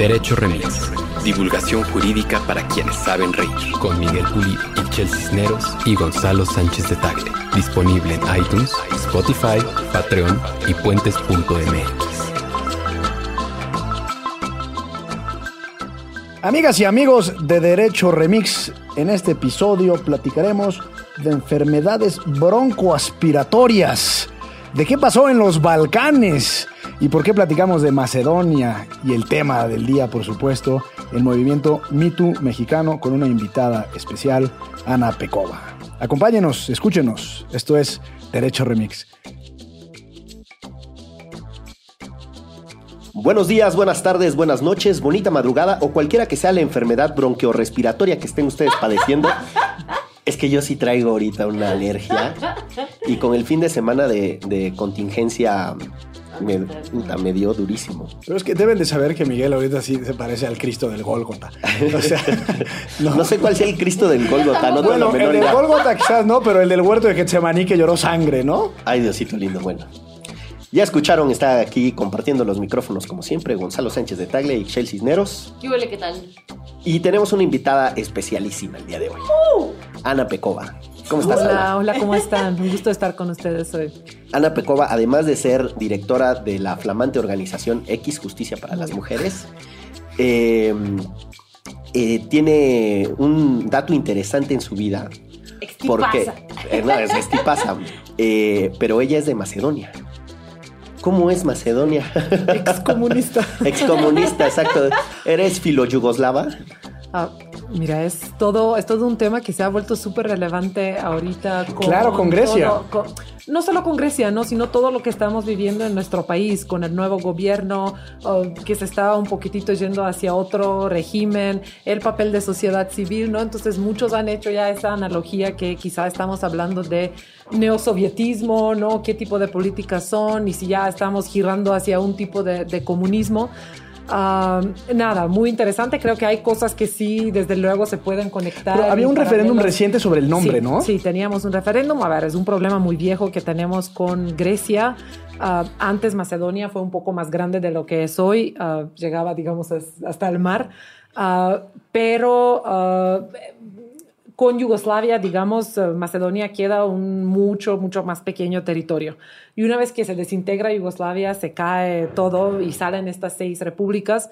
Derecho Remix. Divulgación jurídica para quienes saben reír. Con Miguel Pulido, Chel Cisneros y Gonzalo Sánchez de Tagle. Disponible en iTunes, Spotify, Patreon y puentes.mx. Amigas y amigos de Derecho Remix, en este episodio platicaremos de enfermedades broncoaspiratorias. ¿De qué pasó en los Balcanes? ¿Y por qué platicamos de Macedonia? Y el tema del día, por supuesto, el movimiento MeToo mexicano con una invitada especial, Ana Pecova. Acompáñenos, escúchenos. Esto es Derecho Remix. Buenos días, buenas tardes, buenas noches, bonita madrugada o cualquiera que sea la enfermedad bronquiorrespiratoria que estén ustedes padeciendo. Es que yo sí traigo ahorita una alergia y con el fin de semana de, contingencia me, me, dio durísimo. Pero es que deben de saber que Miguel ahorita sí se parece al Cristo del Gólgota. O sea, no, sé cuál sea el Cristo del Gólgota. No bueno, el del Gólgota quizás no, pero el del huerto de Getsemaní que lloró sangre, ¿no? Ay, Diosito lindo, bueno. Ya escucharon, está aquí compartiendo los micrófonos como siempre, Gonzalo Sánchez de Tagle y Shell Cisneros. ¿Qué huele? ¿Qué tal? Y tenemos una invitada especialísima el día de hoy. ¡Uh! Ana Pecova. ¿Cómo estás? Hola, hola, ¿cómo están? Un gusto estar con ustedes hoy. Ana Pecova, además de ser directora de la flamante organización X Justicia para las Mujeres, eh, eh, tiene un dato interesante en su vida. Porque, eh, no, es pasa. pero ella es de Macedonia. ¿Cómo es Macedonia? Excomunista. Excomunista, exacto. ¿Eres filo-yugoslava? Ah, mira, es todo, es todo un tema que se ha vuelto súper relevante ahorita. Con claro, con Grecia. no solo con Grecia, ¿no? sino todo lo que estamos viviendo en nuestro país, con el nuevo gobierno que se está un poquitito yendo hacia otro régimen, el papel de sociedad civil, ¿no? Entonces muchos han hecho ya esa analogía que quizá estamos hablando de neosovietismo, ¿no? ¿Qué tipo de políticas son? Y si ya estamos girando hacia un tipo de comunismo. Ah, nada, muy interesante. Creo que hay cosas que sí, desde luego, se pueden conectar. había un referéndum reciente sobre el nombre, ¿no? Sí, teníamos un referéndum. A ver, es un problema muy viejo que tenemos con Grecia. Ah, antes Macedonia fue un poco más grande de lo que es hoy. Ah, llegaba, digamos, hasta el mar. pero con Yugoslavia, digamos, eh, Macedonia queda un mucho, mucho más pequeño territorio. Y una vez que se desintegra Yugoslavia, se cae todo y salen estas seis repúblicas.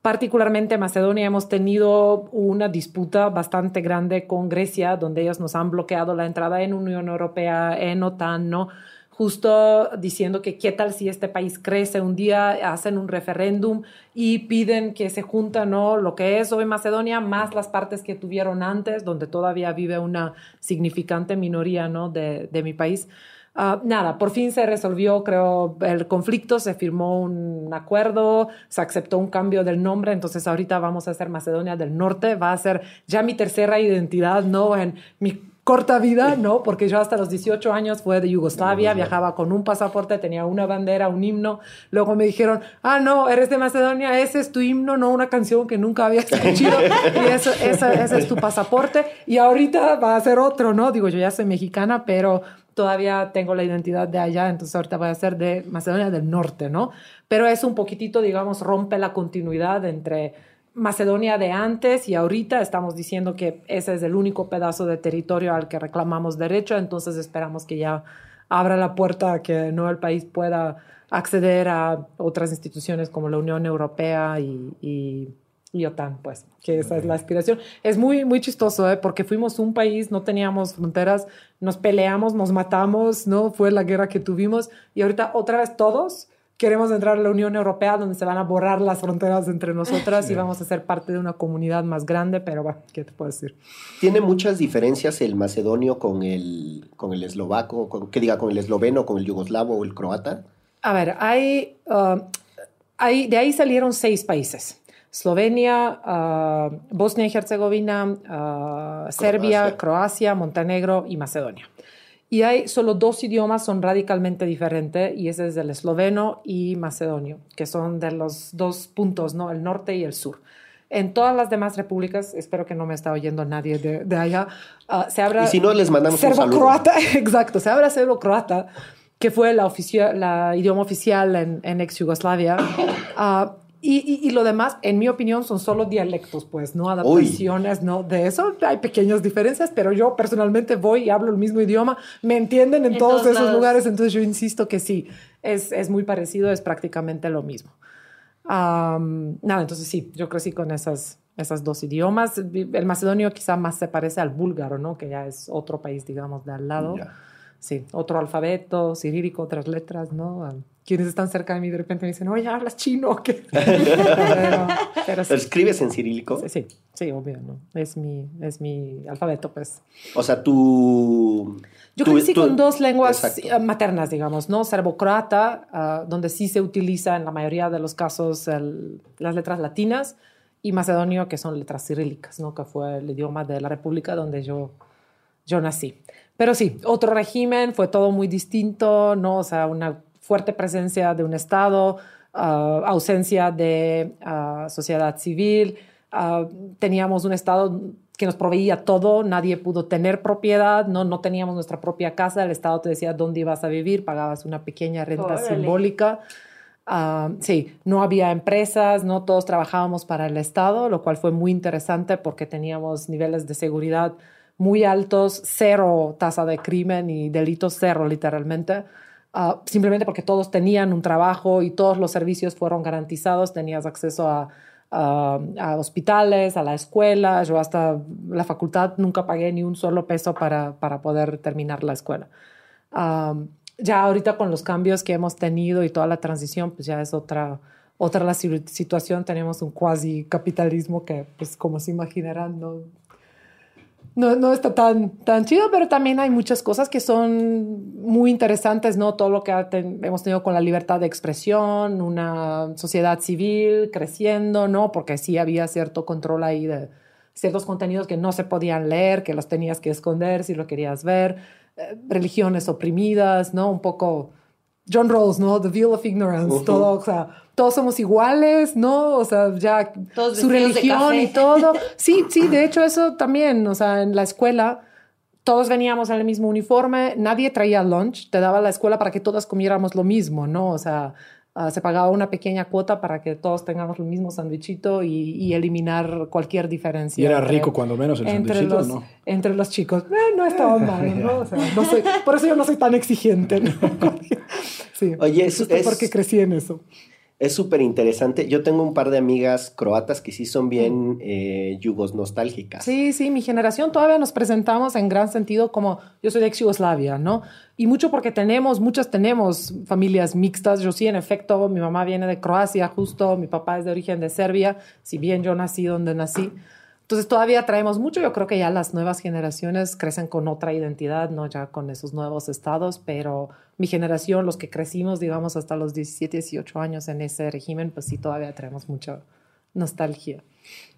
Particularmente Macedonia hemos tenido una disputa bastante grande con Grecia, donde ellos nos han bloqueado la entrada en Unión Europea, en OTAN, ¿no? Justo diciendo que qué tal si este país crece un día, hacen un referéndum y piden que se juntan ¿no? lo que es hoy Macedonia más las partes que tuvieron antes, donde todavía vive una significante minoría ¿no? de, de mi país. Ah, nada, por fin se resolvió, creo, el conflicto, se firmó un acuerdo, se aceptó un cambio del nombre, entonces ahorita vamos a ser Macedonia del Norte, va a ser ya mi tercera identidad, ¿no? En mi corta vida, ¿no? Porque yo hasta los 18 años fue de Yugoslavia, viajaba con un pasaporte, tenía una bandera, un himno. Luego me dijeron, ah, no, eres de Macedonia, ese es tu himno, no una canción que nunca había escuchado. y eso, ese es tu pasaporte. Y ahorita va a ser otro, ¿no? Digo, yo ya soy mexicana, pero todavía tengo la identidad de allá, entonces ahorita voy a ser de Macedonia del Norte, ¿no? Pero es un poquitito, digamos, rompe la continuidad entre Macedonia de antes y ahorita estamos diciendo que ese es el único pedazo de territorio al que reclamamos derecho, entonces esperamos que ya abra la puerta a que no el país pueda acceder a otras instituciones como la Unión Europea y, y, OTAN, pues, que esa es la aspiración. Es muy, muy chistoso, ¿eh? porque fuimos un país, no teníamos fronteras, nos peleamos, nos matamos, ¿no? Fue la guerra que tuvimos y ahorita otra vez todos queremos entrar a la Unión Europea donde se van a borrar las fronteras entre nosotras y vamos a ser parte de una comunidad más grande, pero va, ¿qué te puedo decir? ¿Tiene muchas diferencias el macedonio con el, con el eslovaco, con, que diga, con el esloveno, con el yugoslavo o el croata? A ver, hay, uh, hay de ahí salieron seis países. Eslovenia, uh, Bosnia y Herzegovina, uh, Serbia, Croacia, Montenegro y Macedonia. Y hay solo dos idiomas son radicalmente diferentes y ese es el esloveno y macedonio, que son de los dos puntos, ¿no? El norte y el sur. En todas las demás repúblicas, espero que no me está oyendo nadie de, allá, uh, se habla... Y si no, les mandamos un saludo. croata, exacto, se habla serbo-croata, que fue la, la idioma oficial en, en ex-Yugoslavia. Uh, y, y, lo demás, en mi opinión, son solo dialectos, pues, no adaptaciones, no de eso. Hay pequeñas diferencias, pero yo personalmente voy y hablo el mismo idioma, me entienden en, todos, esos lugares, entonces yo insisto que sí, es, es muy parecido, es prácticamente lo mismo. nada, entonces sí, yo crecí con esas, esas dos idiomas. El macedonio quizá más se parece al búlgaro, ¿no? Que ya es otro país, digamos, de al lado. Sí, otro alfabeto, cirílico, otras letras, ¿no? Quienes están cerca de mí de repente me dicen, oye, ¿hablas chino o qué? pero, ¿Escribes en cirílico? Sí, sí, sí, obvio, ¿no? Es mi, es mi alfabeto, pues. O sea, tú... Yo crecí con dos lenguas eh, maternas, digamos, ¿no? Serbo-croata, ah, donde sí se utiliza en la mayoría de los casos las letras latinas, y macedonio, que son letras cirílicas, ¿no? Que fue el idioma de la república donde yo, yo nací. Pero sí, otro régimen, fue todo muy distinto, ¿no? O sea, una fuerte presencia de un Estado, ah, ausencia de ah, sociedad civil, ah, teníamos un Estado que nos proveía todo, nadie pudo tener propiedad, no, no teníamos nuestra propia casa, el Estado te decía dónde ibas a vivir, pagabas una pequeña renta simbólica. sí, no había empresas, no todos trabajábamos para el Estado, lo cual fue muy interesante porque teníamos niveles de seguridad muy altos, cero tasa de crimen y delitos cero literalmente. Ah, simplemente porque todos tenían un trabajo y todos los servicios fueron garantizados, tenías acceso a, a, hospitales, a la escuela, yo hasta la facultad nunca pagué ni un solo peso para, para poder terminar la escuela. ya ahorita con los cambios que hemos tenido y toda la transición, pues ya es otra, otra la situación, tenemos un cuasi capitalismo que, pues como se imaginarán, no, no, no, está tan, tan chido, pero también hay muchas cosas que son muy interesantes, ¿no? Todo lo que hemos tenido con la libertad de expresión, una sociedad civil creciendo, ¿no? Porque sí había cierto control ahí de ciertos contenidos que no se podían leer, que los tenías que esconder si lo querías ver, eh, religiones oprimidas, ¿no? Un poco John Rawls, ¿no? The Veil of Ignorance, todo, o sea, todos somos iguales, ¿no? O sea, ya su religión y todo. Sí, sí, de hecho eso también, o sea, en la escuela todos veníamos en el mismo uniforme, nadie traía lunch, te daba la escuela para que todas comiéramos lo mismo, ¿no? O sea, Ah, se pagaba una pequeña cuota para que todos tengamos el mismo sandwichito y, eliminar cualquier diferencia. Y era rico cuando menos el entre los, ¿no? Entre los chicos. Eh, no estaba mal, ¿no? O sea, no soy, por eso yo no soy tan exigente, ¿no? sí, Oye, es, es porque crecí en eso es súper interesante. Yo tengo un par de amigas croatas que sí son bien eh, yugos nostálgicas. Sí, sí, mi generación todavía nos presentamos en gran sentido como yo soy de ex Yugoslavia, ¿no? Y mucho porque tenemos, muchas tenemos familias mixtas. Yo sí, en efecto, mi mamá viene de Croacia, justo, mi papá es de origen de Serbia, si bien yo nací donde nací. Entonces todavía traemos mucho, yo creo que ya las nuevas generaciones crecen con otra identidad, no ya con esos nuevos estados, pero mi generación, los que crecimos, digamos, hasta los 17, 18 años en ese régimen, pues sí todavía traemos mucha nostalgia.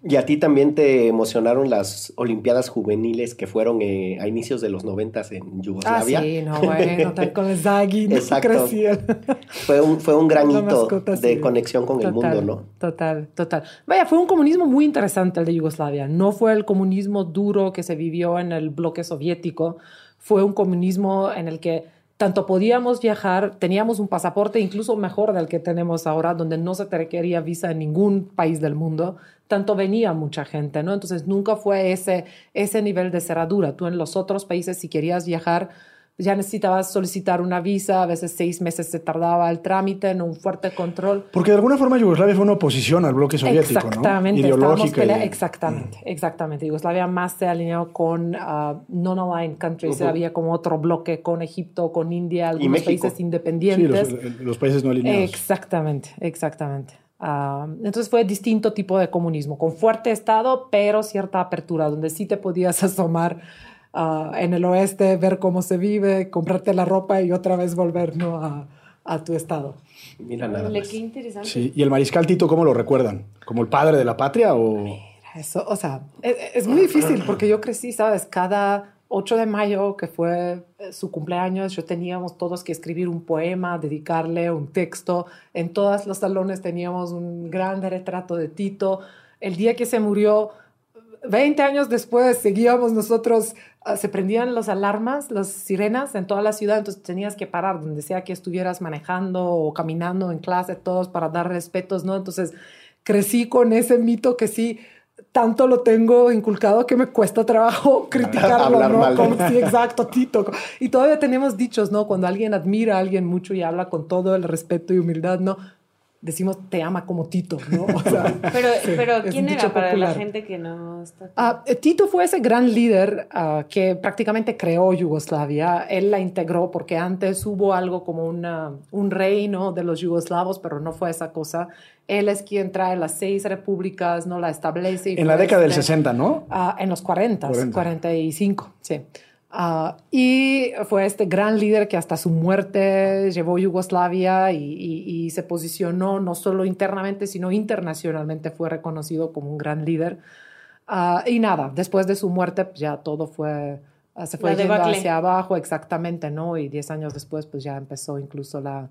¿Y a ti también te emocionaron las Olimpiadas juveniles que fueron eh, a inicios de los noventas en Yugoslavia? Ah, sí, no, bueno, tal con el Zaghi, no Exacto. Fue un, fue un gran hito de conexión con el mundo, ¿no? Total, total. Vaya, fue un comunismo muy interesante el de Yugoslavia. No fue el comunismo duro que se vivió en el bloque soviético. Fue un comunismo en el que tanto podíamos viajar, teníamos un pasaporte incluso mejor del que tenemos ahora, donde no se te requería visa en ningún país del mundo, tanto venía mucha gente, ¿no? Entonces nunca fue ese, ese nivel de cerradura. Tú en los otros países, si querías viajar, ya necesitabas solicitar una visa, a veces seis meses se tardaba el trámite, en un fuerte control. Porque de alguna forma Yugoslavia fue una oposición al bloque soviético, exactamente, ¿no? Ideológica. Exactamente, exactamente. Yugoslavia más se alineó con uh, non-aligned countries, había como otro bloque con Egipto, con India, algunos países independientes. Sí, los, países no alineados. Exactamente, exactamente. Uh, entonces fue distinto tipo de comunismo, con fuerte Estado, pero cierta apertura, donde sí te podías asomar Ah, en el oeste, ver cómo se vive, comprarte la ropa y otra vez volver a, a, tu estado. Mira nada más. Qué interesante. Sí. ¿Y el mariscal Tito cómo lo recuerdan? ¿Como el padre de la patria o...? eso, o sea, es, es muy difícil porque yo crecí, ¿sabes? Cada 8 de mayo, que fue eh, su cumpleaños, yo teníamos todos que escribir un poema, dedicarle un texto. En todos los salones teníamos un gran retrato de Tito. El día que se murió, 20 años después seguíamos nosotros, ah, se prendían las alarmas, las sirenas en toda la ciudad, entonces tenías que parar donde sea que estuvieras manejando o caminando en clase, todos para dar respetos, ¿no? Entonces crecí con ese mito que sí, tanto lo tengo inculcado que me cuesta trabajo criticarlo, ¿no? Como, sí, exacto, Tito. Y todavía tenemos dichos, ¿no? Cuando alguien admira a alguien mucho y habla con todo el respeto y humildad, ¿no? Decimos te ama como Tito, ¿no? pero, pero ¿quién era para la gente que no está? Eh, Tito fue ese gran líder ah, que prácticamente creó Yugoslavia. Él la integró porque antes hubo algo como una, un reino de los yugoslavos, pero no fue esa cosa. Él es quien trae las seis repúblicas, no la establece. En la década del 60, este ¿no? Ah, en los 40, 45, sí. Ah, y fue este gran líder que hasta su muerte llevó Yugoslavia y, se posicionó no solo internamente, sino internacionalmente fue reconocido como un gran líder. Ah, y nada, después de su muerte pues ya todo fue, ah, se fue yendo hacia abajo exactamente, ¿no? Y diez años después pues ya empezó incluso la,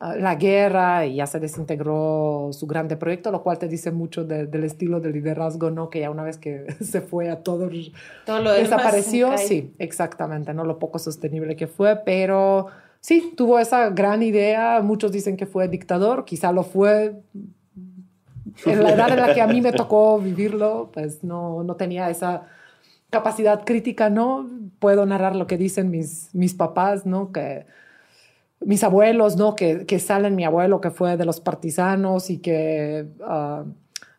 la guerra y ya se desintegró su grande proyecto, lo cual te dice mucho del estilo de liderazgo, ¿no? Que ya una vez que se fue a todo, todo lo desapareció, sí, exactamente, ¿no? Lo poco sostenible que fue, pero sí, tuvo esa gran idea, muchos dicen que fue dictador, quizá lo fue. En la edad en la que a mí me tocó vivirlo, pues no, no tenía esa capacidad crítica, ¿no? Puedo narrar lo que dicen mis, mis papás, ¿no? Que mis abuelos, ¿no? Que, que, salen, mi abuelo que fue de los partisanos y que ah,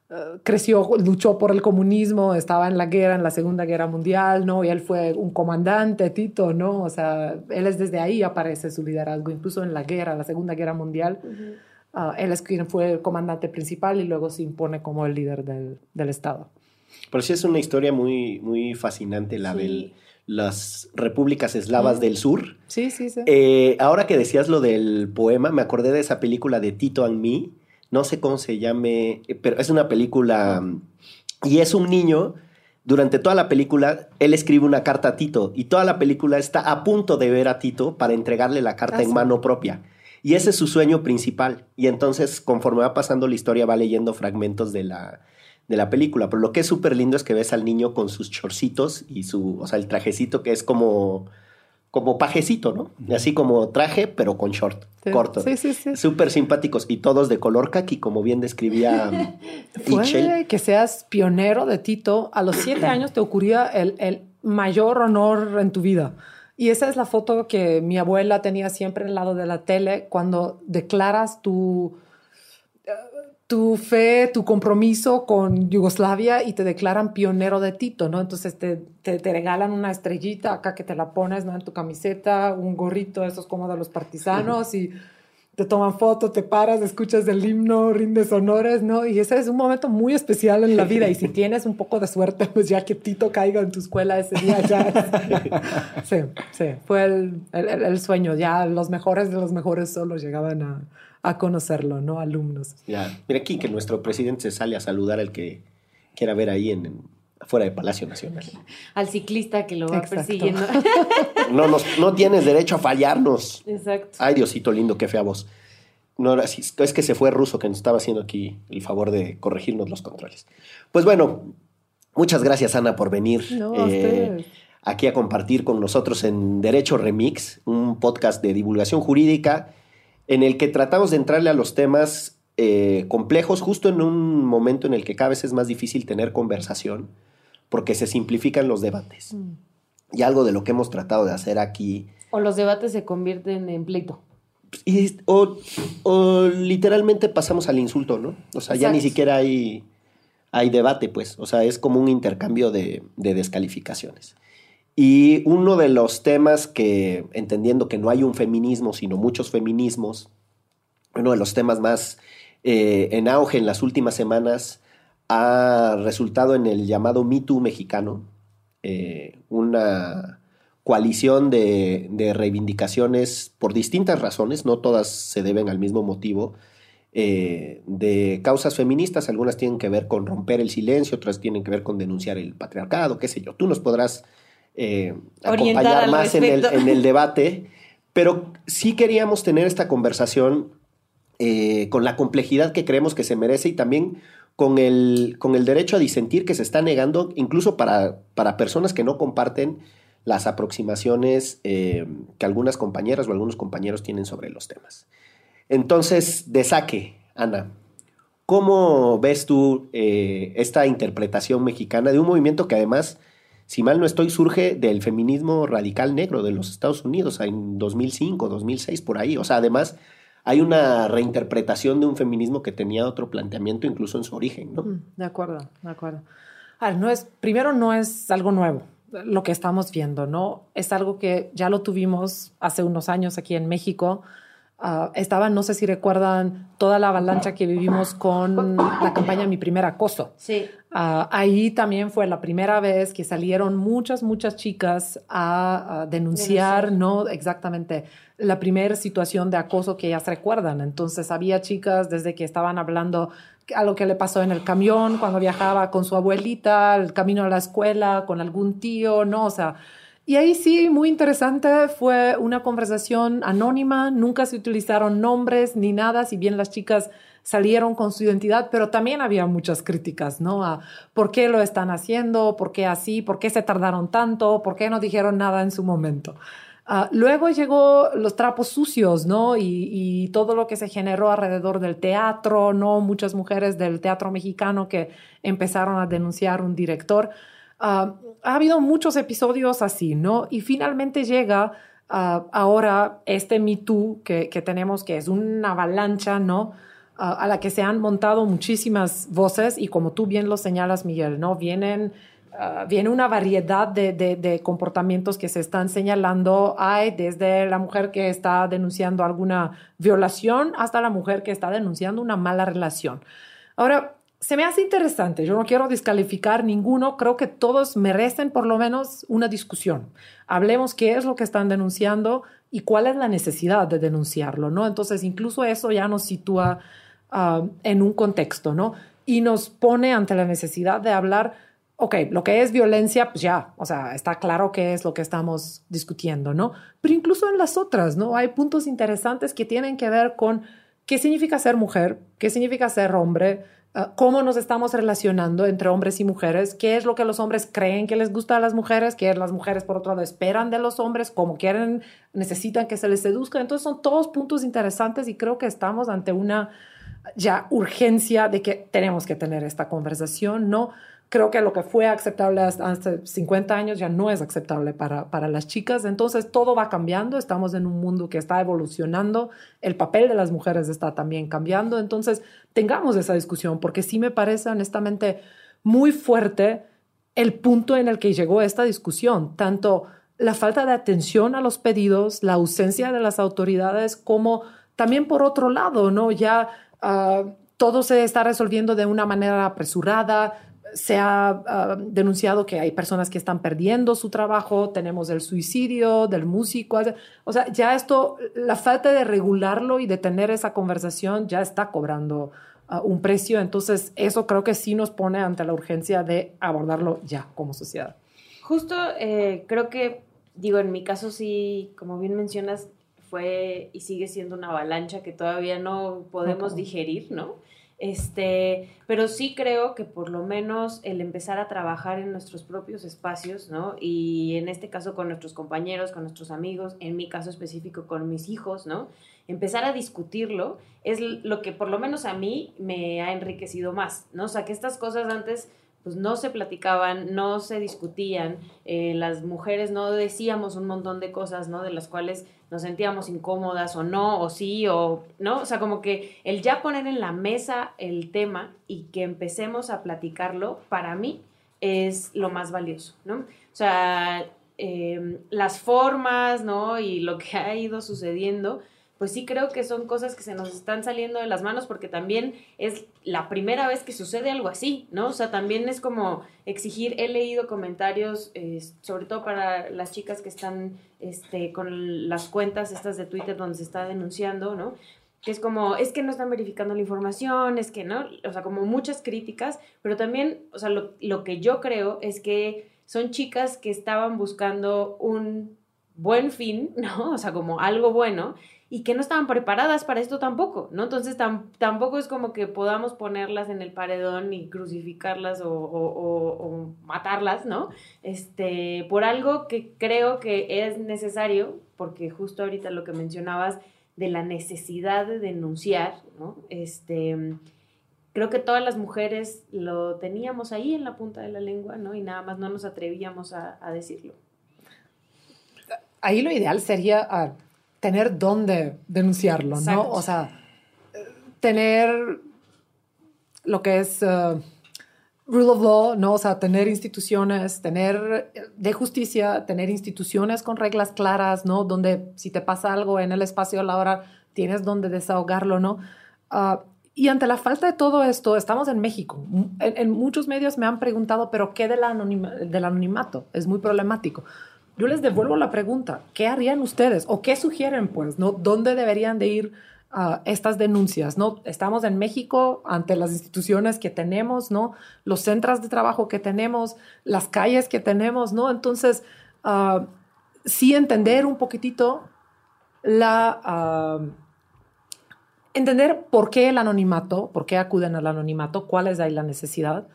ah, creció, luchó por el comunismo, estaba en la guerra, en la Segunda Guerra Mundial, ¿no? Y él fue un comandante, Tito, ¿no? O sea, él es desde ahí aparece su liderazgo, incluso en la guerra, la Segunda Guerra Mundial. Ah, él es quien fue el comandante principal y luego se impone como el líder del, del Estado. Pero sí es una historia muy, muy fascinante la del las repúblicas eslavas del sur. Sí, sí, sí. Eh, ahora que decías lo del poema, me acordé de esa película de Tito and Me. No sé cómo se llame, eh, pero es una película y es un niño. Durante toda la película, él escribe una carta a Tito y toda la película está a punto de ver a Tito para entregarle la carta ah, en mano propia. Y ese es su sueño principal. Y entonces, conforme va pasando la historia, va leyendo fragmentos de la, de la película. Pero lo que es súper lindo es que ves al niño con sus chorcitos y su, o sea, el trajecito que es como, como pajecito, ¿no? Así como traje, pero con short, corto. Sí, sí, sí. Súper simpáticos y todos de color kaki, como bien describía Fue que seas pionero de Tito. A los siete años te ocurría el, el mayor honor en tu vida. Y esa es la foto que mi abuela tenía siempre al lado de la tele cuando declaras tu tu fe, tu compromiso con Yugoslavia y te declaran pionero de Tito, ¿no? Entonces te, te, regalan una estrellita acá que te la pones ¿no? en tu camiseta, un gorrito, esos como de los partisanos y te toman foto, te paras, escuchas el himno, rindes honores, ¿no? Y ese es un momento muy especial en la vida y si tienes un poco de suerte, pues ya que Tito caiga en tu escuela ese día ya. sí, sí, fue el, el, el sueño, ya los mejores de los mejores solo llegaban a a conocerlo, ¿no? Alumnos. Ya, mira aquí que nuestro presidente se sale a saludar al que quiera ver ahí en, afuera del Palacio Nacional. Al ciclista que lo va persiguiendo. No, no tienes derecho a fallarnos. Exacto. Ay, Diosito lindo, qué fea voz. No, es que se fue ruso que nos estaba haciendo aquí el favor de corregirnos los controles. Pues bueno, muchas gracias Ana por venir eh, aquí a compartir con nosotros en Derecho Remix, un podcast de divulgación jurídica en el que tratamos de entrarle a los temas eh, complejos justo en un momento en el que cada vez es más difícil tener conversación porque se simplifican los debates. Mm. Y algo de lo que hemos tratado de hacer aquí... O los debates se convierten en pleito. o, literalmente pasamos al insulto, ¿no? O sea, ya ni siquiera hay, hay debate, pues. O sea, es como un intercambio de, de descalificaciones. Y uno de los temas que, entendiendo que no hay un feminismo, sino muchos feminismos, uno de los temas más eh, en auge en las últimas semanas ha resultado en el llamado Me Too mexicano, eh, una coalición de, reivindicaciones por distintas razones, no todas se deben al mismo motivo, eh, de causas feministas, algunas tienen que ver con romper el silencio, otras tienen que ver con denunciar el patriarcado, qué sé yo, tú nos podrás eh, acompañar más en el, debate, pero sí queríamos tener esta conversación eh, con la complejidad que creemos que se merece y también con el, con el derecho a disentir que se está negando incluso para, para personas que no comparten las aproximaciones eh, que algunas compañeras o algunos compañeros tienen sobre los temas. Entonces, de saque, Ana, ¿cómo ves tú eh, esta interpretación mexicana de un movimiento que además, si mal no estoy, surge del feminismo radical negro de los Estados Unidos en 2005, 2006, por ahí? O sea, además hay una reinterpretación de un feminismo que tenía otro planteamiento incluso en su origen, ¿no? Mm, de acuerdo, de acuerdo. no es, primero no es algo nuevo lo que estamos viendo, ¿no? Es algo que ya lo tuvimos hace unos años aquí en México. Uh, estaban, no sé si recuerdan, toda la avalancha que vivimos con la campaña Mi Primer Acoso. Sí. Uh, ahí también fue la primera vez que salieron muchas, muchas chicas a, denunciar, ¿no? Exactamente, la primera situación de acoso que ellas recuerdan. Entonces, había chicas desde que estaban hablando a lo que le pasó en el camión cuando viajaba con su abuelita, el camino a la escuela, con algún tío, ¿no? O sea, y ahí sí, muy interesante, fue una conversación anónima, nunca se utilizaron nombres ni nada, si bien las chicas salieron con su identidad, pero también había muchas críticas, ¿no? A por qué lo están haciendo, por qué así, por qué se tardaron tanto, por qué no dijeron nada en su momento. Ah, luego llegó los trapos sucios, ¿no? Y, todo lo que se generó alrededor del teatro, ¿no? Muchas mujeres del teatro mexicano que empezaron a denunciar un director. Ah, ha habido muchos episodios así, ¿no? Y finalmente llega ah, ahora este Me Too que, que, tenemos, que es una avalancha, ¿no? a la que se han montado muchísimas voces y como tú bien lo señalas, Miguel, ¿no? Vienen Ah, viene una variedad de, comportamientos que se están señalando. Hay desde la mujer que está denunciando alguna violación hasta la mujer que está denunciando una mala relación. Ahora, se me hace interesante. Yo no quiero descalificar ninguno. Creo que todos merecen por lo menos una discusión. Hablemos qué es lo que están denunciando y cuál es la necesidad de denunciarlo, ¿no? Entonces, incluso eso ya nos sitúa ah, en un contexto, ¿no? Y nos pone ante la necesidad de hablar ok, lo que es violencia, pues ya, o sea, está claro qué es lo que estamos discutiendo, ¿no? Pero incluso en las otras, ¿no? Hay puntos interesantes que tienen que ver con qué significa ser mujer, qué significa ser hombre, ah, cómo nos estamos relacionando entre hombres y mujeres, qué es lo que los hombres creen que les gusta a las mujeres, qué las mujeres, por otro lado, esperan de los hombres, cómo quieren, necesitan que se les seduzca. Entonces son todos puntos interesantes y creo que estamos ante una ya urgencia de que tenemos que tener esta conversación, ¿no? Creo que lo que fue aceptable hace 50 años ya no es aceptable para, para las chicas. Entonces todo va cambiando, estamos en un mundo que está evolucionando, el papel de las mujeres está también cambiando. Entonces tengamos esa discusión porque sí me parece honestamente muy fuerte el punto en el que llegó esta discusión, tanto la falta de atención a los pedidos, la ausencia de las autoridades, como también por otro lado, ¿no? Ya ah, todo se está resolviendo de una manera apresurada, se ha ah, denunciado que hay personas que están perdiendo su trabajo, tenemos el suicidio del músico, o sea, ya esto, la falta de regularlo y de tener esa conversación ya está cobrando ah, un precio, entonces eso creo que sí nos pone ante la urgencia de abordarlo ya como sociedad. Justo eh, creo que, digo, en mi caso sí, como bien mencionas, fue y sigue siendo una avalancha que todavía no podemos digerir, ¿no? Este, pero sí creo que por lo menos el empezar a trabajar en nuestros propios espacios, ¿no? Y en este caso con nuestros compañeros, con nuestros amigos, en mi caso específico con mis hijos, ¿no? Empezar a discutirlo es lo que por lo menos a mí me ha enriquecido más, ¿no? O sea, que estas cosas antes pues no se platicaban, no se discutían, eh, las mujeres no decíamos un montón de cosas, ¿no? De las cuales nos sentíamos incómodas o no, o sí, o no, o sea, como que el ya poner en la mesa el tema y que empecemos a platicarlo, para mí es lo más valioso, ¿no? O sea, em, las formas, ¿no? Y lo que ha ido sucediendo, pues sí creo que son cosas que se nos están saliendo de las manos porque también es la primera vez que sucede algo así, ¿no? O sea, también es como exigir, he leído comentarios, eh, sobre todo para las chicas que están este, con las cuentas estas de Twitter donde se está denunciando, ¿no? Que es como, es que no están verificando la información, es que, ¿no? O sea, como muchas críticas, pero también, o sea, lo, lo que yo creo es que son chicas que estaban buscando un buen fin, ¿no? O sea, como algo bueno, y que no estaban preparadas para esto tampoco, ¿no? Entonces tampoco es como que podamos ponerlas en el paredón y crucificarlas o, matarlas, ¿no? Este, por algo que creo que es necesario, porque justo ahorita lo que mencionabas de la necesidad de denunciar, ¿no? Este, creo que todas las mujeres lo teníamos ahí en la punta de la lengua, ¿no? Y nada más no nos atrevíamos a, decirlo. Ahí lo ideal sería... Ah, tener dónde denunciarlo, ¿no? O sea, tener lo que es uh, rule of law, ¿no? O sea, tener instituciones, tener de justicia, tener instituciones con reglas claras, ¿no? Donde si te pasa algo en el espacio a la hora, tienes dónde desahogarlo, ¿no? Uh, y ante la falta de todo esto, estamos en México. En, muchos medios me han preguntado, pero ¿qué del, del anonimato? Es muy problemático yo les devuelvo la pregunta, ¿qué harían ustedes o qué sugieren, pues, no? ¿Dónde deberían de ir uh, estas denuncias, no? Estamos en México ante las instituciones que tenemos, ¿no? Los centros de trabajo que tenemos, las calles que tenemos, ¿no? Entonces, uh, sí entender un poquitito la... Uh, entender por qué el anonimato, por qué acuden al anonimato, cuál es ahí la necesidad,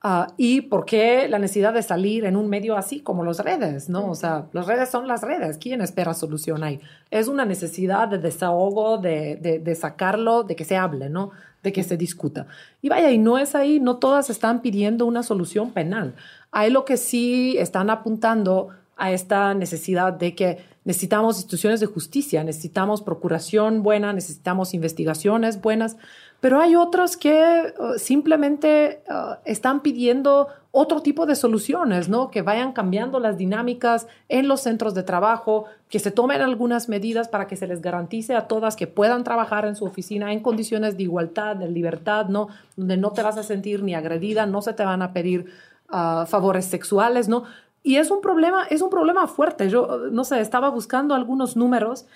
Ah, y por qué la necesidad de salir en un medio así como las redes, ¿no? O sea, las redes son las redes. ¿Quién espera solución ahí? Es una necesidad de desahogo, de, de, de, sacarlo, de que se hable, ¿no? De que se discuta. Y vaya, y no es ahí, no todas están pidiendo una solución penal. Hay lo que sí están apuntando a esta necesidad de que necesitamos instituciones de justicia, necesitamos procuración buena, necesitamos investigaciones buenas pero hay otros que uh, simplemente uh, están pidiendo otro tipo de soluciones, ¿no? Que vayan cambiando las dinámicas en los centros de trabajo, que se tomen algunas medidas para que se les garantice a todas que puedan trabajar en su oficina en condiciones de igualdad, de libertad, ¿no? Donde no te vas a sentir ni agredida, no se te van a pedir uh, favores sexuales, ¿no? Y es un problema, es un problema fuerte. Yo, no sé, estaba buscando algunos números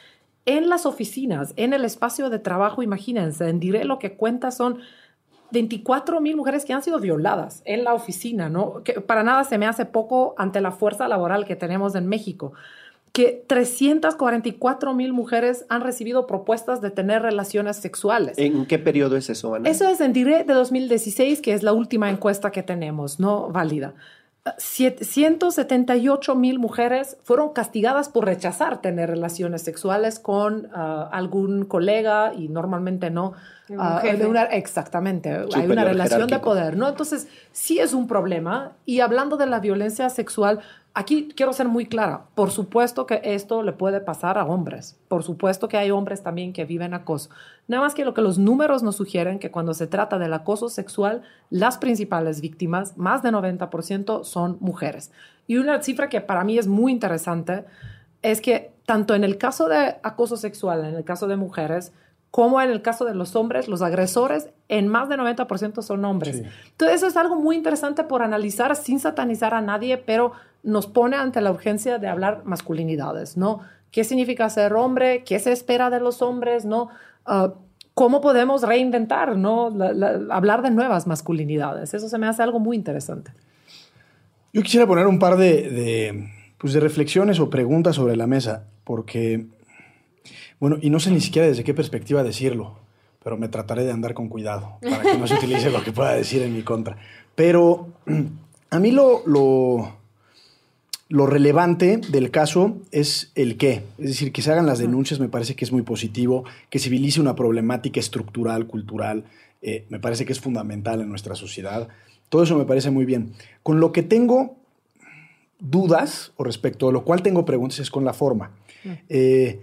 en las oficinas, en el espacio de trabajo, imagínense, en Diré lo que cuenta son 24 mil mujeres que han sido violadas en la oficina, ¿no? Que para nada se me hace poco ante la fuerza laboral que tenemos en México. Que 344 mil mujeres han recibido propuestas de tener relaciones sexuales. ¿En qué periodo es eso, Ana? Eso es en Diré de 2016, que es la última encuesta que tenemos, no válida. 178 mil mujeres fueron castigadas por rechazar tener relaciones sexuales con ah, algún colega y normalmente no. Uh, exactamente, hay una relación de poder, ¿no? Entonces, sí es un problema. Y hablando de la violencia sexual, Aquí quiero ser muy clara. Por supuesto que esto le puede pasar a hombres. Por supuesto que hay hombres también que viven acoso. Nada más que lo que los números nos sugieren que cuando se trata del acoso sexual, las principales víctimas, más de 90%, son mujeres. Y una cifra que para mí es muy interesante es que tanto en el caso de acoso sexual, en el caso de mujeres, como en el caso de los hombres, los agresores en más de 90% son hombres. Entonces eso es algo muy interesante por analizar sin satanizar a nadie, pero nos pone ante la urgencia de hablar masculinidades, ¿no? ¿Qué significa ser hombre? ¿Qué se espera de los hombres? ¿No? Ah, ¿Cómo podemos reinventar, ¿no? hablar de nuevas masculinidades. Eso se me hace algo muy interesante. Yo quisiera poner un par de, de, pues de reflexiones o preguntas sobre la mesa, porque bueno, y no sé ni siquiera desde qué perspectiva decirlo, pero me trataré de andar con cuidado para que no se utilice lo que pueda decir en mi contra. Pero a mí lo, lo, lo relevante del caso es el qué. Es decir, que se hagan las denuncias me parece que es muy positivo, que civilice una problemática estructural, cultural, eh, me parece que es fundamental en nuestra sociedad. Todo eso me parece muy bien. Con lo que tengo dudas, o respecto a lo cual tengo preguntas, es con la forma. Eh,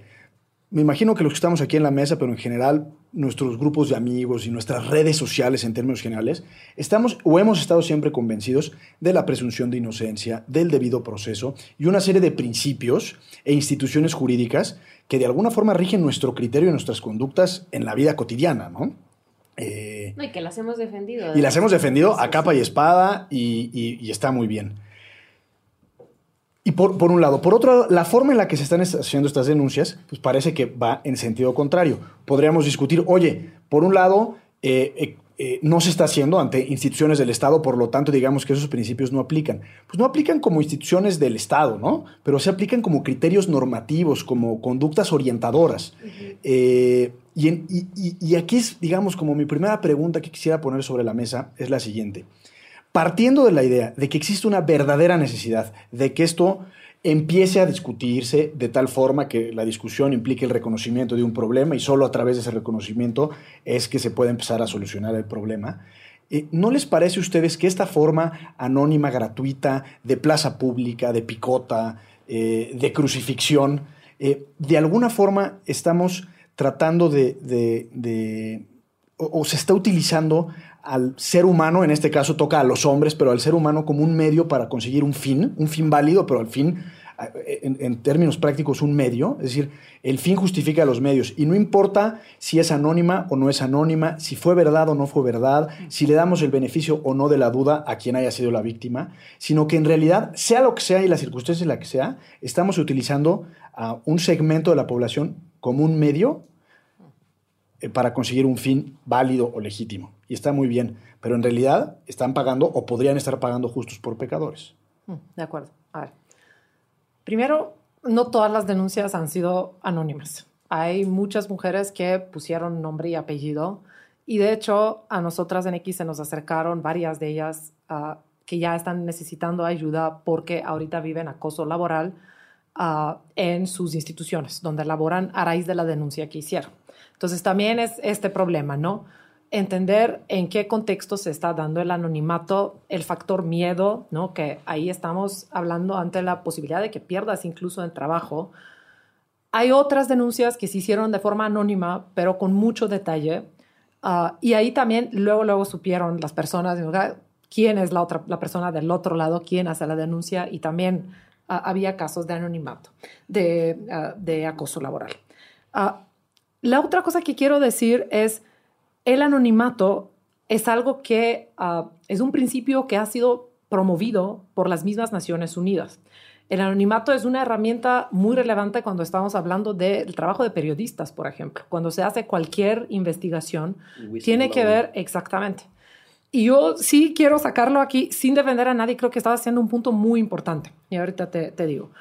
me imagino que los que estamos aquí en la mesa, pero en general nuestros grupos de amigos y nuestras redes sociales en términos generales, estamos o hemos estado siempre convencidos de la presunción de inocencia, del debido proceso y una serie de principios e instituciones jurídicas que de alguna forma rigen nuestro criterio y nuestras conductas en la vida cotidiana, ¿no? Eh, no y que las hemos defendido. Y las hemos defendido a capa y espada y está muy bien. Y por, por, un lado. Por otro lado, la forma en la que se están haciendo estas denuncias, pues parece que va en sentido contrario. Podríamos discutir, oye, por un lado, eh, eh, no se está haciendo ante instituciones del Estado, por lo tanto, digamos que esos principios no aplican. Pues no aplican como instituciones del Estado, ¿no? Pero se aplican como criterios normativos, como conductas orientadoras. Eh, y, aquí es, digamos, como mi primera pregunta que quisiera poner sobre la mesa es la siguiente. Partiendo de la idea de que existe una verdadera necesidad de que esto empiece a discutirse de tal forma que la discusión implique el reconocimiento de un problema y solo a través de ese reconocimiento es que se puede empezar a solucionar el problema. Eh, ¿No les parece a ustedes que esta forma anónima, gratuita, de plaza pública, de picota, eh, de crucifixión, eh, de alguna forma estamos tratando de, o, se está utilizando al ser humano, en este caso toca a los hombres, pero al ser humano como un medio para conseguir un fin, un fin válido, pero al fin, en, términos prácticos, un medio, es decir, el fin justifica los medios. Y no importa si es anónima o no es anónima, si fue verdad o no fue verdad, si le damos el beneficio o no de la duda a quien haya sido la víctima, sino que en realidad, sea lo que sea y la circunstancia en la que sea, estamos utilizando a un segmento de la población como un medio eh, para conseguir un fin válido o legítimo. Y está muy bien, pero en realidad están pagando o podrían estar pagando justos por pecadores. Mm, de acuerdo. A ver. Primero, no todas las denuncias han sido anónimas. Hay muchas mujeres que pusieron nombre y apellido y de hecho a nosotras en X se nos acercaron varias de ellas ah, que ya están necesitando ayuda porque ahorita viven acoso laboral ah, en sus instituciones, donde laboran a raíz de la denuncia que hicieron. Entonces también es este problema, ¿no? Entender en qué contexto se está dando el anonimato, el factor miedo, ¿no? Que ahí estamos hablando ante la posibilidad de que pierdas incluso el trabajo. Hay otras denuncias que se hicieron de forma anónima, pero con mucho detalle. Ah, y ahí también luego, luego supieron las personas quién es la otra, la persona del otro lado, quién hace la denuncia y también ah, había casos de anonimato, de, ah, de acoso laboral. La otra cosa que quiero decir es, el anonimato es algo que ah, es un principio que ha sido promovido por las mismas Naciones Unidas. El anonimato es una herramienta muy relevante cuando estamos hablando del trabajo de periodistas, por ejemplo. Cuando se hace cualquier investigación, tiene que ver exactamente. Y yo sí quiero sacarlo aquí sin defender a nadie, creo que estaba haciendo un punto muy importante. Y ahorita te, te digo,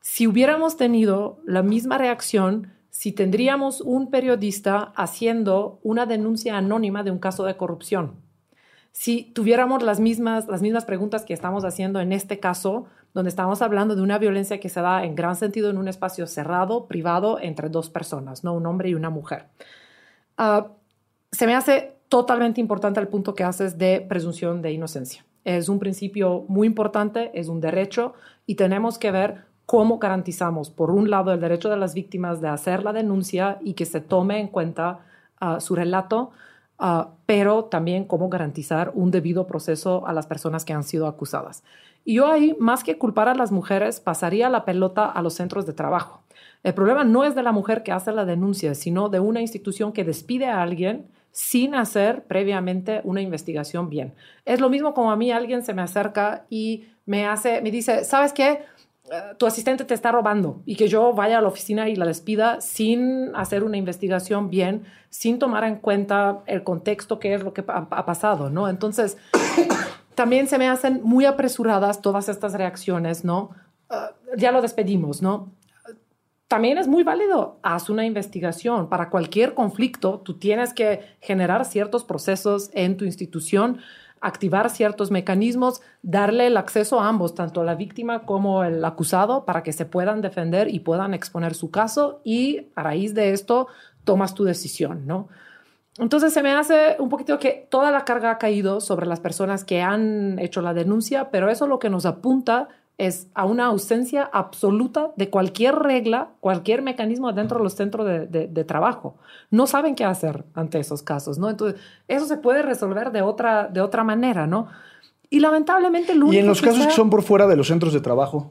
si hubiéramos tenido la misma reacción si tendríamos un periodista haciendo una denuncia anónima de un caso de corrupción. Si tuviéramos las mismas, las mismas preguntas que estamos haciendo en este caso, donde estamos hablando de una violencia que se da en gran sentido en un espacio cerrado, privado, entre dos personas, no un hombre y una mujer. Ah, se me hace totalmente importante el punto que haces de presunción de inocencia. Es un principio muy importante, es un derecho y tenemos que ver cómo garantizamos, por un lado, el derecho de las víctimas de hacer la denuncia y que se tome en cuenta ah, su relato, ah, pero también cómo garantizar un debido proceso a las personas que han sido acusadas. Y yo ahí, más que culpar a las mujeres, pasaría la pelota a los centros de trabajo. El problema no es de la mujer que hace la denuncia, sino de una institución que despide a alguien sin hacer previamente una investigación bien. Es lo mismo como a mí alguien se me acerca y me hace, me dice, ¿sabes qué? tu asistente te está robando y que yo vaya a la oficina y la despida sin hacer una investigación bien, sin tomar en cuenta el contexto, qué es lo que ha, pasado, ¿no? Entonces, también se me hacen muy apresuradas todas estas reacciones, ¿no? Ah, ya lo despedimos, ¿no? También es muy válido, haz una investigación. Para cualquier conflicto, tú tienes que generar ciertos procesos en tu institución activar ciertos mecanismos, darle el acceso a ambos, tanto a la víctima como el acusado, para que se puedan defender y puedan exponer su caso y a raíz de esto tomas tu decisión, ¿no? Entonces se me hace un poquito que toda la carga ha caído sobre las personas que han hecho la denuncia, pero eso lo que nos apunta es a una ausencia absoluta de cualquier regla, cualquier mecanismo dentro de los centros de, trabajo. No saben qué hacer ante esos casos, ¿no? Entonces, eso se puede resolver de otra, de otra manera, ¿no? Y lamentablemente... Lo y en los casos que son por fuera de los centros de trabajo.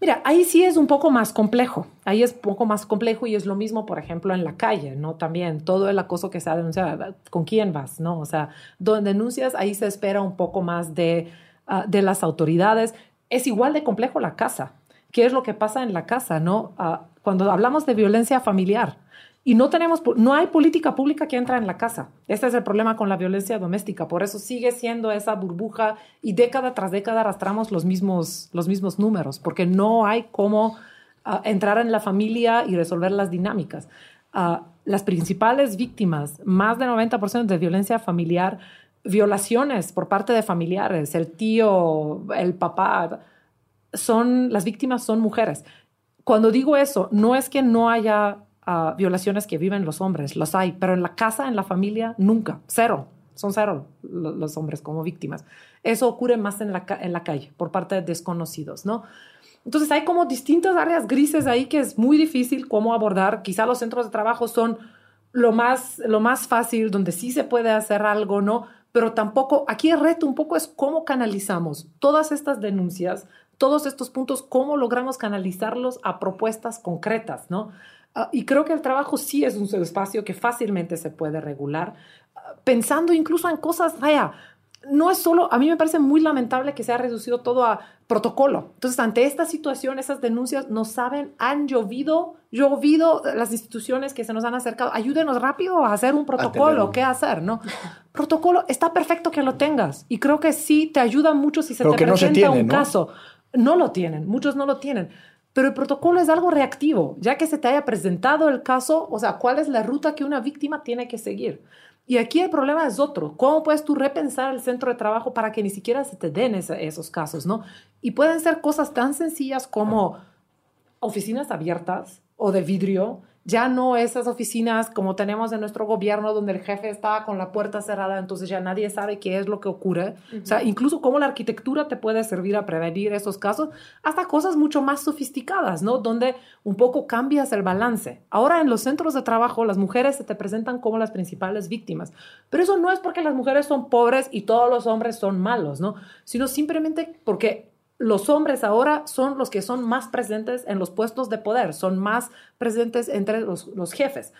Mira, ahí sí es un poco más complejo. Ahí es un poco más complejo y es lo mismo, por ejemplo, en la calle, ¿no? También todo el acoso que se ha denunciado, ¿con quién vas, no? O sea, donde denuncias, ahí se espera un poco más de, ah, de las autoridades es igual de complejo la casa. ¿Qué es lo que pasa en la casa, no? Ah, cuando hablamos de violencia familiar y no tenemos, no hay política pública que entra en la casa. Este es el problema con la violencia doméstica. Por eso sigue siendo esa burbuja y década tras década arrastramos los mismos, los mismos números, porque no hay cómo ah, entrar en la familia y resolver las dinámicas. Ah, las principales víctimas, más del 90% de violencia familiar, violaciones por parte de familiares, el tío, el papá, son, las víctimas son mujeres. Cuando digo eso, no es que no haya violaciones que viven los hombres, los hay, pero en la casa, en la familia, nunca, cero, son cero los hombres como víctimas. Eso ocurre más en la, en la calle, por parte de desconocidos, ¿no? Entonces hay como distintas áreas grises ahí que es muy difícil cómo abordar. Quizá los centros de trabajo son lo más, lo más fácil, donde sí se puede hacer algo, ¿no? Pero tampoco, aquí el reto un poco es cómo canalizamos todas estas denuncias, todos estos puntos, cómo logramos canalizarlos a propuestas concretas, ¿no? Ah, y creo que el trabajo sí es un espacio que fácilmente se puede regular, ah, pensando incluso en cosas, vaya, no es solo, a mí me parece muy lamentable que se ha reducido todo a protocolo. Entonces, ante esta situación, esas denuncias no saben, han llovido, llovido las instituciones que se nos han acercado, ayúdenos rápido a hacer un protocolo, ¿qué hacer? ¿No? protocolo, está perfecto que lo tengas y creo que sí te ayuda mucho si se te presenta un caso. No lo tienen, muchos no lo tienen. Pero el protocolo es algo reactivo, ya que se te haya presentado el caso, o sea, cuál es la ruta que una víctima tiene que seguir. Y aquí el problema es otro. ¿Cómo puedes tú repensar el centro de trabajo para que ni siquiera se te den esos casos, no? Y pueden ser cosas tan sencillas como oficinas abiertas o de vidrio ya no esas oficinas como tenemos en nuestro gobierno donde el jefe está con la puerta cerrada, entonces ya nadie sabe qué es lo que ocurre. O sea, incluso cómo la arquitectura te puede servir a prevenir esos casos, hasta cosas mucho más sofisticadas, ¿no? Donde un poco cambias el balance. Ahora en los centros de trabajo las mujeres se te presentan como las principales víctimas, pero eso no es porque las mujeres son pobres y todos los hombres son malos, ¿no? Sino simplemente porque los hombres ahora son los que son más presentes en los puestos de poder, son más presentes entre los, jefes.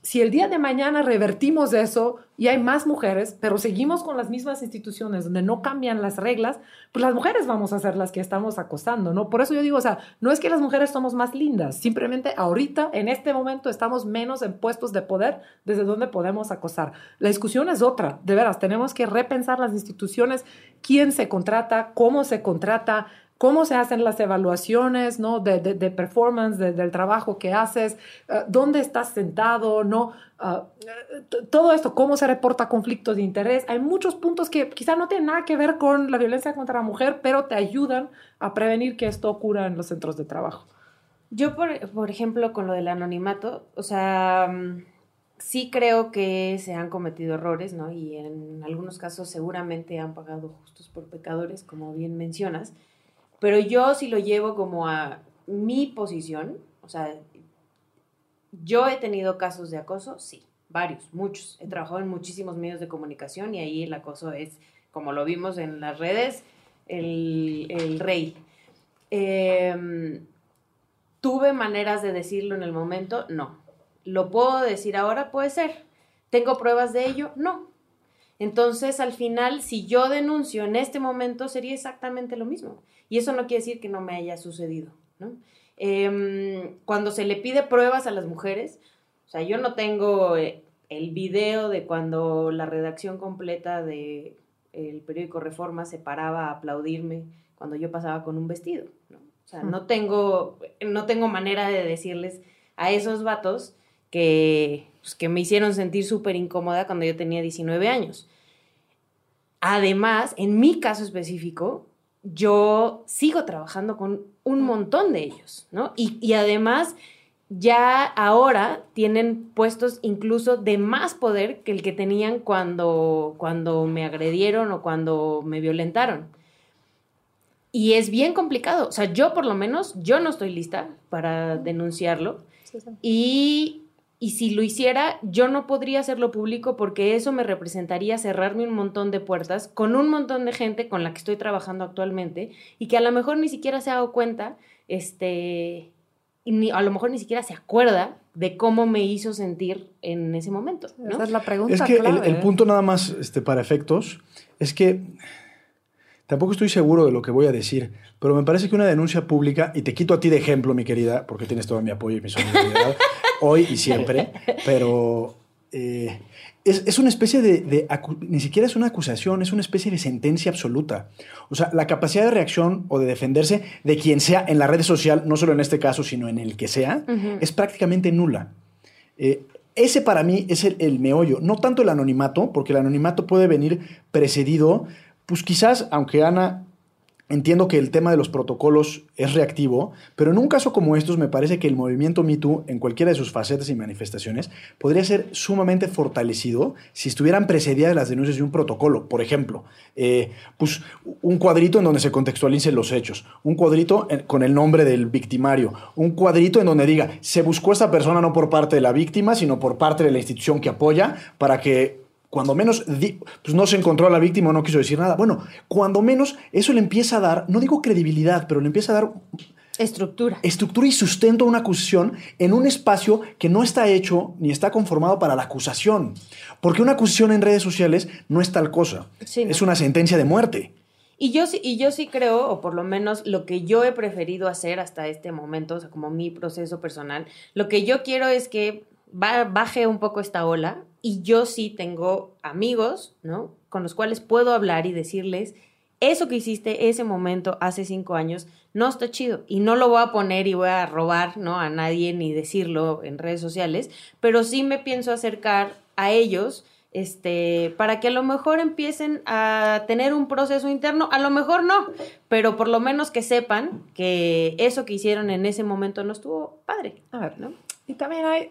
Si el día de mañana revertimos eso y hay más mujeres, pero seguimos con las mismas instituciones donde no cambian las reglas, pues las mujeres vamos a ser las que estamos acosando, ¿no? Por eso yo digo, o sea, no es que las mujeres somos más lindas, simplemente ahorita, en este momento, estamos menos en puestos de poder desde donde podemos acosar. La discusión es otra, de veras, tenemos que repensar las instituciones, quién se contrata, cómo se contrata, cómo se hacen las evaluaciones, ¿no? De, de, performance, del trabajo que haces, eh, dónde estás sentado, ¿no? Ah, todo esto, cómo se reporta conflictos de interés. Hay muchos puntos que quizá no tienen nada que ver con la violencia contra la mujer, pero te ayudan a prevenir que esto ocurra en los centros de trabajo. Yo, por, por ejemplo, con lo del anonimato, o sea, mm, sí creo que se han cometido errores, ¿no? Y en algunos casos seguramente han pagado justos por pecadores, como bien mencionas. Pero yo si lo llevo como a mi posición, o sea, yo he tenido casos de acoso, sí, varios, muchos. He trabajado en muchísimos medios de comunicación y ahí el acoso es, como lo vimos en las redes, el, rey. Em, ¿Tuve maneras de decirlo en el momento? No. ¿Lo puedo decir ahora? Puede ser. ¿Tengo pruebas de ello? No. Entonces, al final, si yo denuncio en este momento, sería exactamente lo mismo. Y eso no quiere decir que no me haya sucedido, ¿no? Em, cuando se le pide pruebas a las mujeres, o sea, yo no tengo eh, el video de cuando la redacción completa de el periódico Reforma se paraba a aplaudirme cuando yo pasaba con un vestido, ¿no? O sea, no tengo, no tengo manera de decirles a esos vatos que, pues, que me hicieron sentir súper incómoda cuando yo tenía 19 años. Además, en mi caso específico, yo sigo trabajando con un montón de ellos, ¿no? Y, además, ya ahora tienen puestos incluso de más poder que el que tenían cuando, cuando me agredieron o cuando me violentaron. Y es bien complicado. O sea, yo por lo menos, yo no estoy lista para denunciarlo. Y y si lo hiciera, yo no podría hacerlo público porque eso me representaría cerrarme un montón de puertas con un montón de gente con la que estoy trabajando actualmente y que a lo mejor ni siquiera se ha dado cuenta, este, y ni, a lo mejor ni siquiera se acuerda de cómo me hizo sentir en ese momento. Esa es la pregunta. Es que el, punto nada más este, para efectos es que Tampoco estoy seguro de lo que voy a decir, pero me parece que una denuncia pública, y te quito a ti de ejemplo, mi querida, porque tienes todo mi apoyo y mi solidaridad, hoy y siempre, pero eh, es, es, una especie de, de, ni siquiera es una acusación, es una especie de sentencia absoluta. O sea, la capacidad de reacción o de defenderse de quien sea en la red social, no solo en este caso, sino en el que sea, uh -huh. es prácticamente nula. Eh, ese para mí es el, el, meollo, no tanto el anonimato, porque el anonimato puede venir precedido, pues quizás, aunque Ana Entiendo que el tema de los protocolos es reactivo, pero en un caso como estos me parece que el movimiento MeToo, en cualquiera de sus facetas y manifestaciones, podría ser sumamente fortalecido si estuvieran precedidas las denuncias de un protocolo. Por ejemplo, eh, pues un cuadrito en donde se contextualicen los hechos, un cuadrito con el nombre del victimario, un cuadrito en donde diga, se buscó esta persona no por parte de la víctima, sino por parte de la institución que apoya para que cuando menos pues no se encontró a la víctima o no quiso decir nada. Bueno, cuando menos eso le empieza a dar, no digo credibilidad, pero le empieza a dar estructura. Estructura y sustento a una acusación en un espacio que no está hecho ni está conformado para la acusación. Porque una acusación en redes sociales no es tal cosa. Sí, no. Es una sentencia de muerte. Y yo, y yo sí creo, o por lo menos lo que yo he preferido hacer hasta este momento, o sea, como mi proceso personal, lo que yo quiero es que baje un poco esta ola y yo sí tengo amigos, ¿no? Con los cuales puedo hablar y decirles, eso que hiciste ese momento hace cinco años no está chido y no lo voy a poner y voy a robar, ¿no? A nadie ni decirlo en redes sociales, pero sí me pienso acercar a ellos este, para que a lo mejor empiecen a tener un proceso interno, a lo mejor no, pero por lo menos que sepan que eso que hicieron en ese momento no estuvo padre. A ver, ¿no? Y también hay,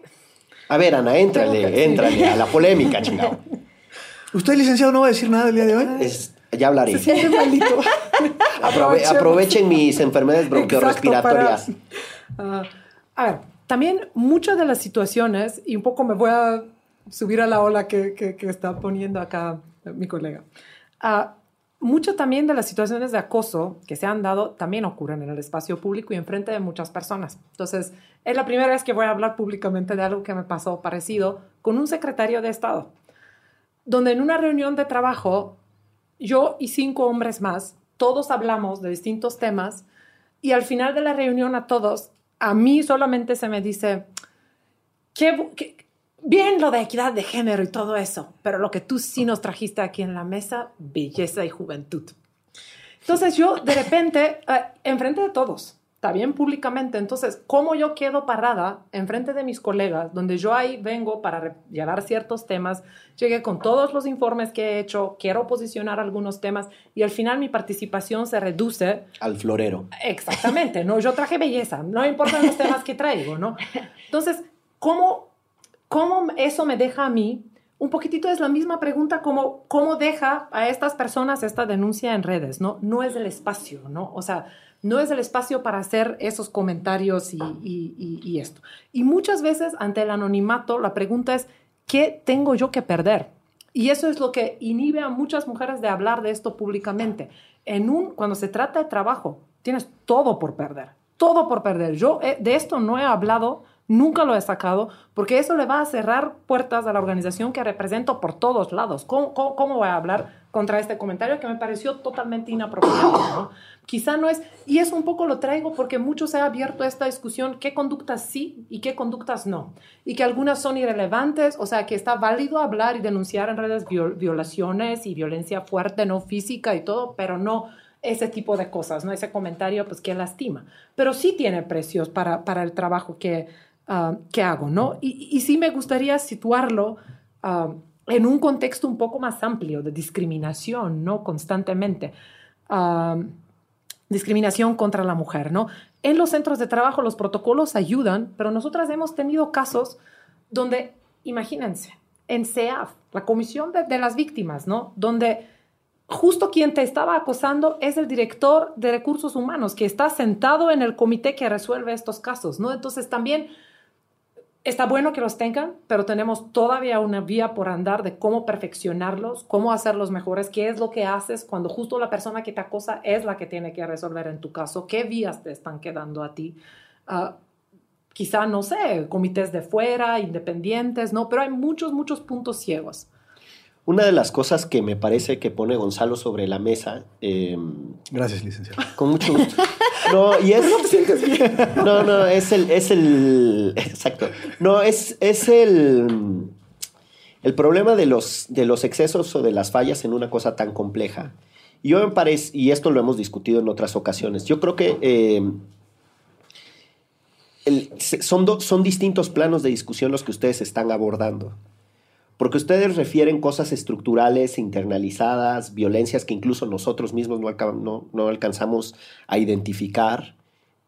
a ver, Ana, éntrale, éntrale a la polémica, chingado. ¿Usted, licenciado, no va a decir nada el día de hoy? Es, ya hablaré. Se siente. Aprove aprovechen mis enfermedades bronquiorrespiratorias. Para, uh, a ver, también muchas de las situaciones, y un poco me voy a subir a la ola que, que, que está poniendo acá mi colega. Uh, mucho también de las situaciones de acoso que se han dado también ocurren en el espacio público y enfrente de muchas personas. Entonces, es la primera vez que voy a hablar públicamente de algo que me pasó parecido con un secretario de Estado, donde en una reunión de trabajo, yo y cinco hombres más, todos hablamos de distintos temas y al final de la reunión a todos, a mí solamente se me dice, ¿qué, bien lo de equidad de género y todo eso, pero lo que tú sí nos trajiste aquí en la mesa, belleza y juventud. Entonces yo de repente, eh, enfrente de todos, bien públicamente, entonces, ¿cómo yo quedo parada enfrente de mis colegas, donde yo ahí vengo para llevar ciertos temas, llegué con todos los informes que he hecho, quiero posicionar algunos temas y al final mi participación se reduce al florero. Exactamente, no, yo traje belleza, no importan los temas que traigo, ¿no? Entonces, ¿cómo ¿Cómo eso me deja a mí? Un poquitito es la misma pregunta como cómo deja a estas personas esta denuncia en redes, ¿no? No es el espacio, ¿no? O sea, no es el espacio para hacer esos comentarios y, esto. Y muchas veces ante el anonimato la pregunta es, ¿qué tengo yo que perder? Y eso es lo que inhibe a muchas mujeres de hablar de esto públicamente. En un, cuando se trata de trabajo, tienes todo por perder, todo por perder. Yo eh, de esto no he hablado Nunca lo he sacado porque eso le va a cerrar puertas a la organización que represento por todos lados. ¿Cómo, cómo, cómo voy a hablar contra este comentario que me pareció totalmente inapropiado? Quizá no es, y eso un poco lo traigo porque mucho se ha abierto esta discusión, qué conductas sí y qué conductas no. Y que algunas son irrelevantes, o sea, que está válido hablar y denunciar en redes violaciones y violencia fuerte, no física y todo, pero no ese tipo de cosas, ¿no? Ese comentario, pues, que lastima. Pero sí tiene precios para, para el trabajo que uh, que hago, ¿no? Y, y, sí me gustaría situarlo uh, en un contexto un poco más amplio de discriminación, ¿no? Constantemente. Uh, discriminación contra la mujer, ¿no? En los centros de trabajo los protocolos ayudan, pero nosotras hemos tenido casos donde, imagínense, en CEAF, la Comisión de, de las Víctimas, ¿no? Donde justo quien te estaba acosando es el director de recursos humanos, que está sentado en el comité que resuelve estos casos, ¿no? Entonces también Está bueno que los tengan, pero tenemos todavía una vía por andar de cómo perfeccionarlos, cómo hacerlos mejores, qué es lo que haces cuando justo la persona que te acosa es la que tiene que resolver en tu caso, qué vías te están quedando a ti. Uh, quizá, no sé, comités de fuera, independientes, ¿no? Pero hay muchos, muchos puntos ciegos. Una de las cosas que me parece que pone Gonzalo sobre la mesa. eh, Gracias, licenciado. con mucho gusto. No, y es. No, no, es el. Es el exacto. No, es, es el. El problema de los, de los excesos o de las fallas en una cosa tan compleja. Yo me parece, y esto lo hemos discutido en otras ocasiones, yo creo que eh, el- se- son, do- son distintos planos de discusión los que ustedes están abordando. Porque ustedes refieren cosas estructurales, internalizadas, violencias que incluso nosotros mismos no, alca- no- no alcanzamos a identificar.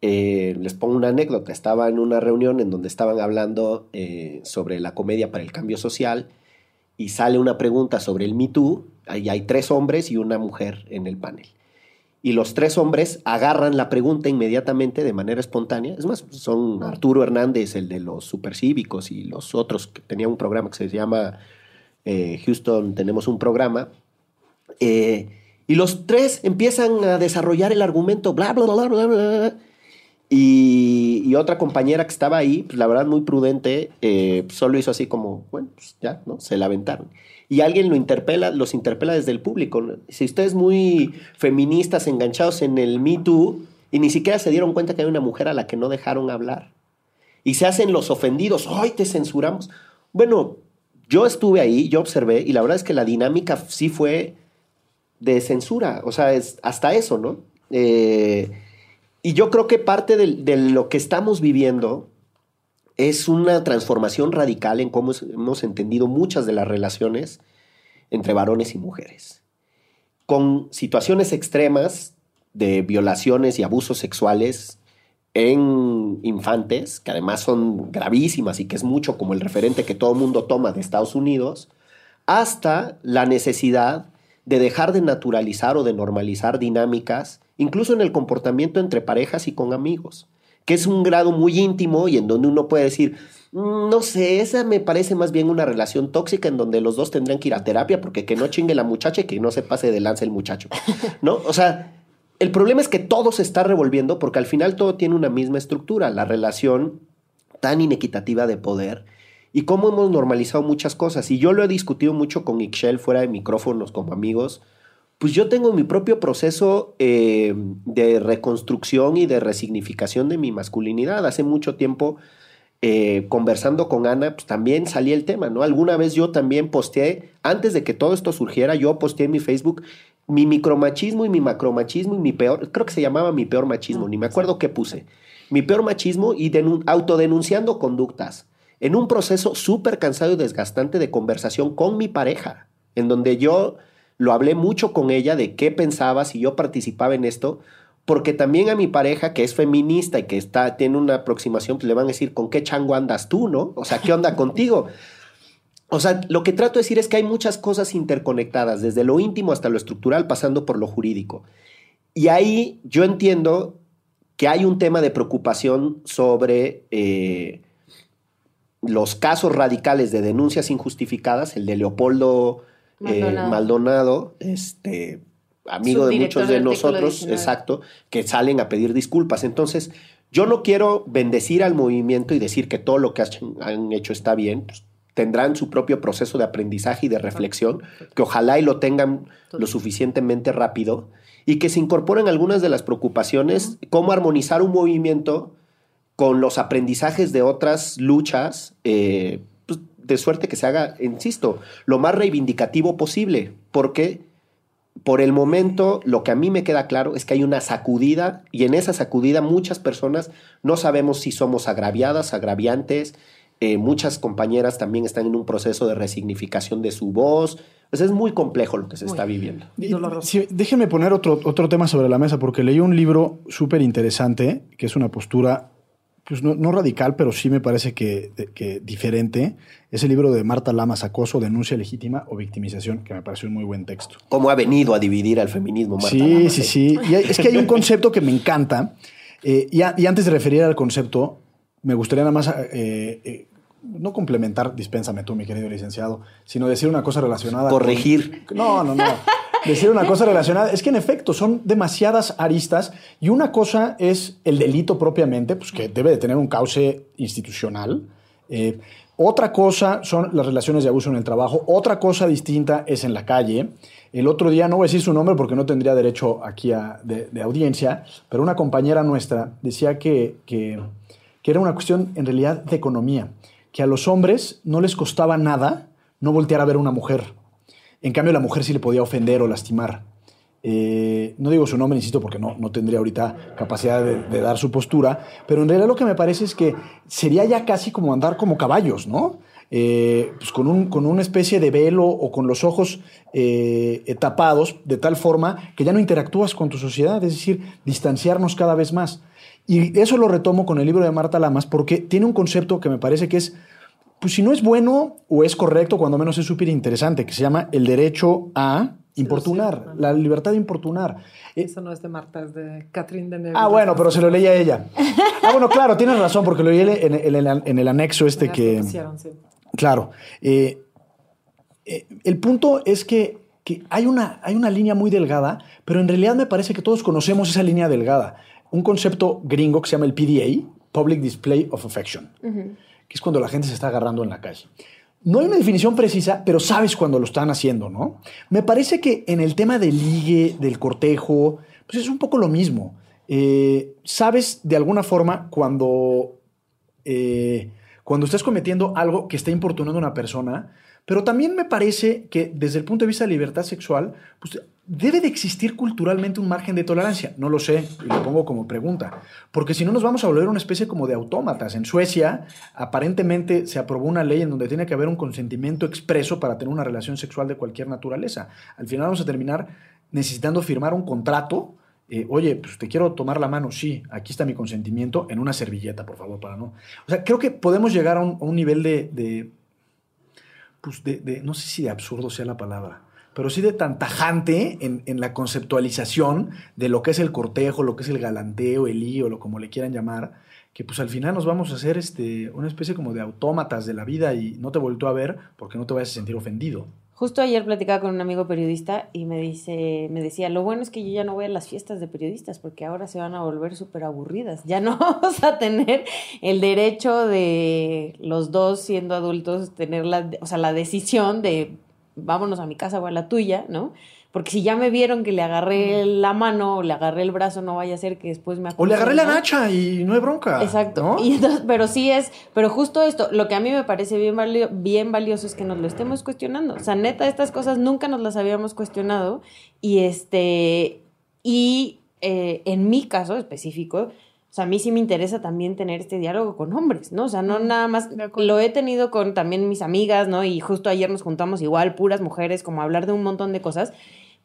Eh, les pongo una anécdota. Estaba en una reunión en donde estaban hablando eh, sobre la comedia para el cambio social y sale una pregunta sobre el Me Too. Ahí hay tres hombres y una mujer en el panel. Y los tres hombres agarran la pregunta inmediatamente de manera espontánea. Es más, son Arturo Hernández, el de los supercívicos, y los otros que tenía un programa que se llama eh, Houston, tenemos un programa. Eh, y los tres empiezan a desarrollar el argumento, bla, bla, bla, bla, bla. bla. Y, y otra compañera que estaba ahí, pues, la verdad muy prudente, eh, solo hizo así como, bueno, pues ya, ¿no? Se la aventaron. Y alguien lo interpela, los interpela desde el público. Si ustedes muy feministas, enganchados en el Me Too, y ni siquiera se dieron cuenta que hay una mujer a la que no dejaron hablar. Y se hacen los ofendidos, ¡ay, te censuramos! Bueno, yo estuve ahí, yo observé, y la verdad es que la dinámica sí fue de censura, o sea, es hasta eso, ¿no? Eh, y yo creo que parte de lo que estamos viviendo es una transformación radical en cómo hemos entendido muchas de las relaciones entre varones y mujeres. Con situaciones extremas de violaciones y abusos sexuales en infantes, que además son gravísimas y que es mucho como el referente que todo mundo toma de Estados Unidos, hasta la necesidad de dejar de naturalizar o de normalizar dinámicas, incluso en el comportamiento entre parejas y con amigos, que es un grado muy íntimo y en donde uno puede decir, "Mm, no sé, esa me parece más bien una relación tóxica en donde los dos tendrían que ir a terapia porque que no chingue la muchacha y que no se pase de lanza el muchacho, ¿no? O sea, el problema es que todo se está revolviendo porque al final todo tiene una misma estructura, la relación tan inequitativa de poder y cómo hemos normalizado muchas cosas. Y yo lo he discutido mucho con Ixchel fuera de micrófonos como amigos. Pues yo tengo mi propio proceso eh, de reconstrucción y de resignificación de mi masculinidad. Hace mucho tiempo, eh, conversando con Ana, pues también salía el tema, ¿no? Alguna vez yo también posteé, antes de que todo esto surgiera, yo posteé en mi Facebook mi micromachismo y mi macromachismo y mi peor, creo que se llamaba mi peor machismo, ni me acuerdo qué puse. Mi peor machismo y denun- autodenunciando conductas en un proceso súper cansado y desgastante de conversación con mi pareja, en donde yo lo hablé mucho con ella de qué pensaba si yo participaba en esto, porque también a mi pareja, que es feminista y que está, tiene una aproximación, pues le van a decir, ¿con qué chango andas tú, no? O sea, ¿qué onda contigo? O sea, lo que trato de decir es que hay muchas cosas interconectadas, desde lo íntimo hasta lo estructural, pasando por lo jurídico. Y ahí yo entiendo que hay un tema de preocupación sobre eh, los casos radicales de denuncias injustificadas, el de Leopoldo eh, Maldonado. Maldonado, este, amigo de muchos de nosotros, 19. exacto, que salen a pedir disculpas. Entonces, yo no quiero bendecir al movimiento y decir que todo lo que han- hecho está bien. pues, tendrán su propio proceso de aprendizaje y de reflexión, que ojalá y lo tengan lo suficientemente rápido y que se incorporen algunas de las preocupaciones, cómo armonizar un movimiento con los aprendizajes de otras luchas, eh, de suerte que se haga, insisto, lo más reivindicativo posible, porque por el momento lo que a mí me queda claro es que hay una sacudida y en esa sacudida muchas personas no sabemos si somos agraviadas, agraviantes, eh, muchas compañeras también están en un proceso de resignificación de su voz, pues es muy complejo lo que se está viviendo. Sí, déjenme poner otro, otro tema sobre la mesa, porque leí un libro súper interesante, que es una postura, pues no, no radical, pero sí me parece que, que diferente. Es el libro de Marta Lamas, Acoso, Denuncia Legítima o Victimización, que me pareció un muy buen texto. ¿Cómo ha venido a dividir al feminismo, Marta? Sí, Lamas, sí, sí. Y hay- es que hay un concepto que me encanta. eh, y, a- y antes de referir al concepto, me gustaría nada más, eh, eh, no complementar, dispénsame tú, mi querido licenciado, sino decir una cosa relacionada. con- Corregir. no, no, no. Decir una cosa relacionada. Es que en efecto son demasiadas aristas y una cosa es el delito propiamente, pues que debe de tener un cauce institucional. Eh, otra cosa son las relaciones de abuso en el trabajo, otra cosa distinta es en la calle. El otro día, no voy a decir su nombre porque no tendría derecho aquí a, de, audiencia, pero una compañera nuestra decía que, que, que era una cuestión en realidad de economía, que a los hombres no les costaba nada no voltear a ver a una mujer. En cambio, la mujer sí le podía ofender o lastimar. Eh, no digo su nombre, insisto, porque no, no tendría ahorita capacidad de, dar su postura, pero en realidad lo que me parece es que sería ya casi como andar como caballos, ¿no? Eh, pues con, un, con, una especie de velo o con los ojos eh, tapados, de tal forma que ya no interactúas con tu sociedad, es decir, distanciarnos cada vez más. Y eso lo retomo con el libro de Marta Lamas, porque tiene un concepto que me parece que es pues si no es bueno o es correcto, cuando menos es súper interesante, que se llama el derecho a importunar, la libertad de importunar. Eh, Eso no es de Marta, es de Catherine Deneuve. Ah, bueno, pero se lo leí a ella. Ah, bueno, claro, tienes razón, porque lo leí en, el, anexo este que... Claro. Eh, eh, el punto es que, que, hay, una, hay una línea muy delgada, pero en realidad me parece que todos conocemos esa línea delgada. Un concepto gringo que se llama el PDA, Public Display of Affection que es cuando la gente se está agarrando en la calle. No hay una definición precisa, pero sabes cuando lo están haciendo, ¿no? Me parece que en el tema del ligue, del cortejo, pues es un poco lo mismo. Eh, sabes de alguna forma cuando, eh, cuando estás cometiendo algo que está importunando a una persona, pero también me parece que desde el punto de vista de libertad sexual, pues debe de existir culturalmente un margen de tolerancia. No lo sé, y lo pongo como pregunta. Porque si no nos vamos a volver una especie como de autómatas. En Suecia, aparentemente se aprobó una ley en donde tiene que haber un consentimiento expreso para tener una relación sexual de cualquier naturaleza. Al final vamos a terminar necesitando firmar un contrato. Eh, Oye, pues te quiero tomar la mano, sí, aquí está mi consentimiento, en una servilleta, por favor, para no. O sea, creo que podemos llegar a un, nivel de pues de, no sé si de absurdo sea la palabra, pero sí de tan tajante en, la conceptualización de lo que es el cortejo, lo que es el galanteo, el lío, lo como le quieran llamar, que pues al final nos vamos a hacer este, una especie como de autómatas de la vida y no te vuelto a ver porque no te vayas a sentir ofendido. Justo ayer platicaba con un amigo periodista y me dice, me decía, lo bueno es que yo ya no voy a las fiestas de periodistas porque ahora se van a volver súper aburridas. Ya no vamos a tener el derecho de los dos siendo adultos tener la, o sea, la decisión de vámonos a mi casa o a la tuya, ¿no? Porque si ya me vieron que le agarré la mano o le agarré el brazo, no vaya a ser que después me acusen, O le agarré la gacha y no hay bronca. Exacto. Y pero sí es, pero justo esto, lo que a mí me parece bien, bien valioso es que nos lo estemos cuestionando. O sea, neta, estas cosas nunca nos las habíamos cuestionado. Y este, y eh, en mi caso específico, o sea, a mí sí me interesa también tener este diálogo con hombres, ¿no? O sea, no nada más, lo he tenido con también mis amigas, ¿no? Y justo ayer nos juntamos igual, puras mujeres, como a hablar de un montón de cosas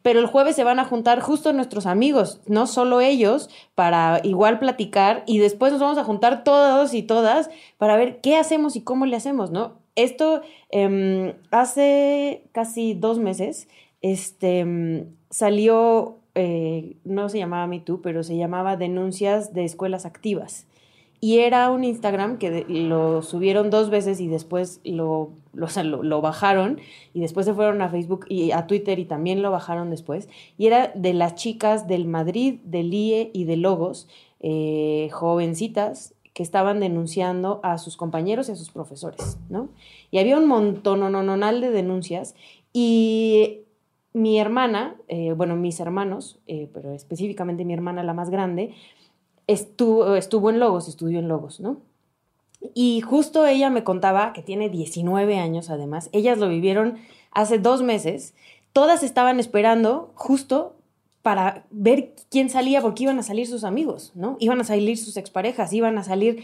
pero el jueves se van a juntar justo nuestros amigos, no solo ellos, para igual platicar y después nos vamos a juntar todos y todas para ver qué hacemos y cómo le hacemos, ¿no? Esto em, hace casi dos meses este, em, salió, eh, no se llamaba Me pero se llamaba Denuncias de Escuelas Activas. Y era un Instagram que lo subieron dos veces y después lo, lo, bajaron y después se fueron a Facebook y a Twitter y también lo bajaron después. Y era de las chicas del Madrid, del IE y de Logos, eh, jovencitas que estaban denunciando a sus compañeros y a sus profesores, ¿no? Y había un montón, no, no, no, de denuncias y mi hermana, eh, bueno, mis hermanos, eh, pero específicamente mi hermana, la más grande, estuvo, estuvo en Logos, estudió en Logos, ¿no? Y justo ella me contaba, que tiene 19 años además, ellas lo vivieron hace dos meses, todas estaban esperando justo para ver quién salía, porque iban a salir sus amigos, ¿no? Iban a salir sus exparejas, iban a salir...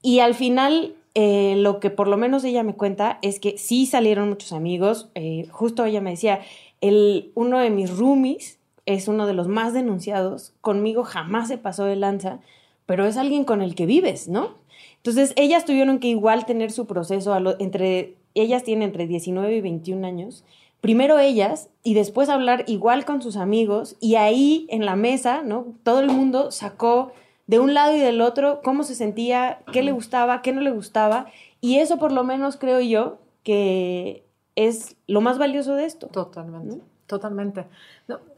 Y al final, eh, lo que por lo menos ella me cuenta es que sí salieron muchos amigos. Eh, justo ella me decía, el, uno de mis roomies es uno de los más denunciados, conmigo jamás se pasó de lanza, pero es alguien con el que vives, ¿no? Entonces, ellas tuvieron que igual tener su proceso, entre, ellas tienen entre 19 y 21 años, primero ellas y después hablar igual con sus amigos y ahí en la mesa, ¿no? Todo el mundo sacó de un lado y del otro cómo se sentía, qué le gustaba, qué no le gustaba y eso por lo menos creo yo que es lo más valioso de esto. Totalmente. Totalmente.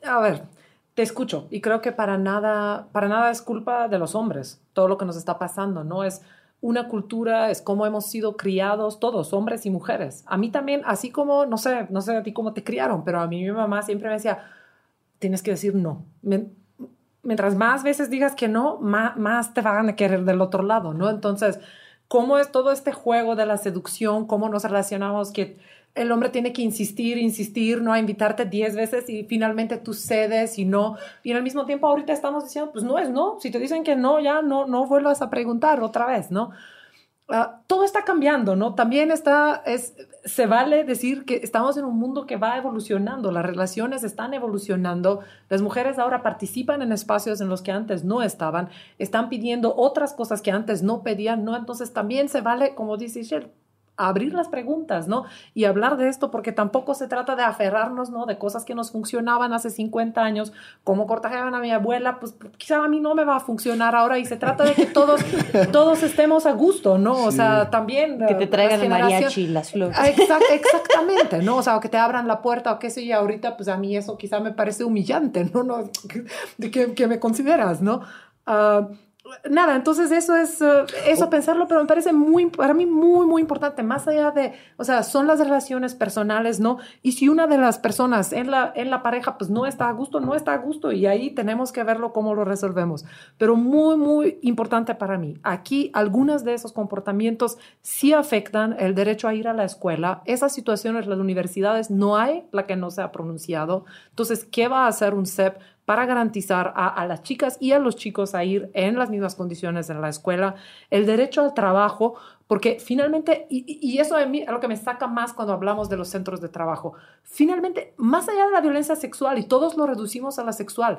a ver, te escucho y creo que para nada, para nada es culpa de los hombres todo lo que nos está pasando, no es una cultura, es cómo hemos sido criados todos, hombres y mujeres. A mí también, así como, no sé, no sé a ti cómo te criaron, pero a mí mi mamá siempre me decía, tienes que decir no. Mientras más veces digas que no, más, más te van a querer del otro lado, ¿no? Entonces, ¿cómo es todo este juego de la seducción? ¿Cómo nos relacionamos? Que el hombre tiene que insistir, insistir, no a invitarte 10 veces y finalmente tú cedes y no. Y el mismo tiempo ahorita estamos diciendo, pues no es no. Si te dicen que no, ya no, no vuelvas a preguntar otra vez, ¿no? Ah, todo está cambiando, ¿no? También está, es, se vale decir que estamos en un mundo que va evolucionando, las relaciones están evolucionando, las mujeres ahora participan en espacios en los que antes no estaban, están pidiendo otras cosas que antes no pedían, ¿no? Entonces también se vale, como dice Shell, abrir las preguntas, ¿no? Y hablar de esto porque tampoco se trata de aferrarnos, ¿no? De cosas que nos funcionaban hace 50 años, como cortajeaban a mi abuela, pues quizá a mí no me va a funcionar ahora y se trata de que todos, todos estemos a gusto, ¿no? O sea, también... Que te eh, traigan el mariachi, las flores. Ah, exactamente, ¿no? O sea, que te abran la puerta o qué sé yo, ahorita pues a mí eso quizá me parece humillante, ¿no? no de que, me consideras, ¿no? Uh, nada, entonces eso es, eh, eso pensarlo, pero me parece muy, para mí muy, muy importante, más allá de, o sea, son las relaciones personales, ¿no? Y si una de las personas en la, en la pareja, pues no está a gusto, no está a gusto, y ahí tenemos que verlo cómo lo resolvemos. Pero muy, muy importante para mí, aquí algunos de esos comportamientos sí afectan el derecho a ir a la escuela. Esas situaciones las universidades no hay la que no se ha pronunciado. Entonces, ¿qué va a hacer un CEP? Para garantizar a, las chicas y a los chicos a ir en las mismas condiciones en la escuela, el derecho al trabajo, porque finalmente, y, eso a mí es lo que me saca más cuando hablamos de los centros de trabajo, finalmente, más allá de la violencia sexual, y todos lo reducimos a la sexual,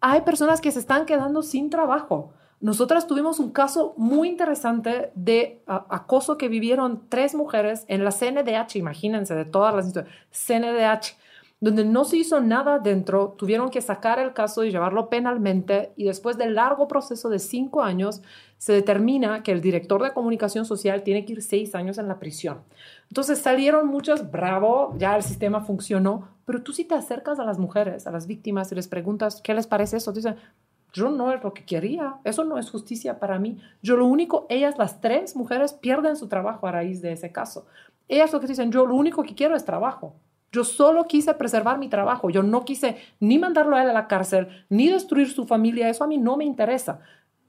hay personas que se están quedando sin trabajo. Nosotras tuvimos un caso muy interesante de acoso que vivieron tres mujeres en la CNDH, imagínense, de todas las historias, CNDH donde no se hizo nada dentro, tuvieron que sacar el caso y llevarlo penalmente y después del largo proceso de cinco años se determina que el director de comunicación social tiene que ir seis años en la prisión. Entonces salieron muchos, bravo, ya el sistema funcionó, pero tú si te acercas a las mujeres, a las víctimas y les preguntas, ¿qué les parece eso? Dicen, yo no es lo que quería, eso no es justicia para mí. Yo lo único, ellas, las tres mujeres, pierden su trabajo a raíz de ese caso. Ellas lo que dicen, yo lo único que quiero es trabajo. Yo solo quise preservar mi trabajo. Yo no quise ni mandarlo a él a la cárcel, ni destruir su familia. Eso a mí no me interesa.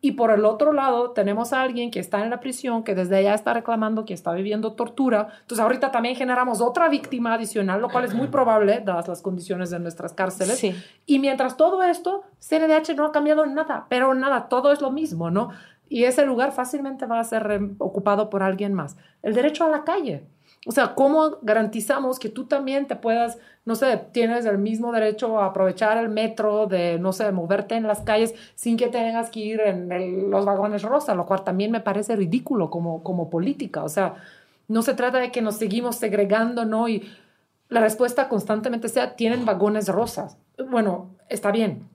Y por el otro lado, tenemos a alguien que está en la prisión, que desde allá está reclamando que está viviendo tortura. Entonces, ahorita también generamos otra víctima adicional, lo cual es muy probable, dadas las condiciones de nuestras cárceles. Y mientras todo esto, CNDH no ha cambiado nada, pero nada, todo es lo mismo, ¿no? Y ese lugar fácilmente va a ser ocupado por alguien más. El derecho a la calle. O sea, ¿cómo garantizamos que tú también te puedas, no sé, tienes el mismo derecho a aprovechar el metro, de, no sé, moverte en las calles sin que tengas que ir en los vagones rosa, lo cual también me parece ridículo como, como política. O sea, no se trata de que nos seguimos segregando, ¿no? Y la respuesta constantemente sea, tienen vagones rosas. Bueno, está bien,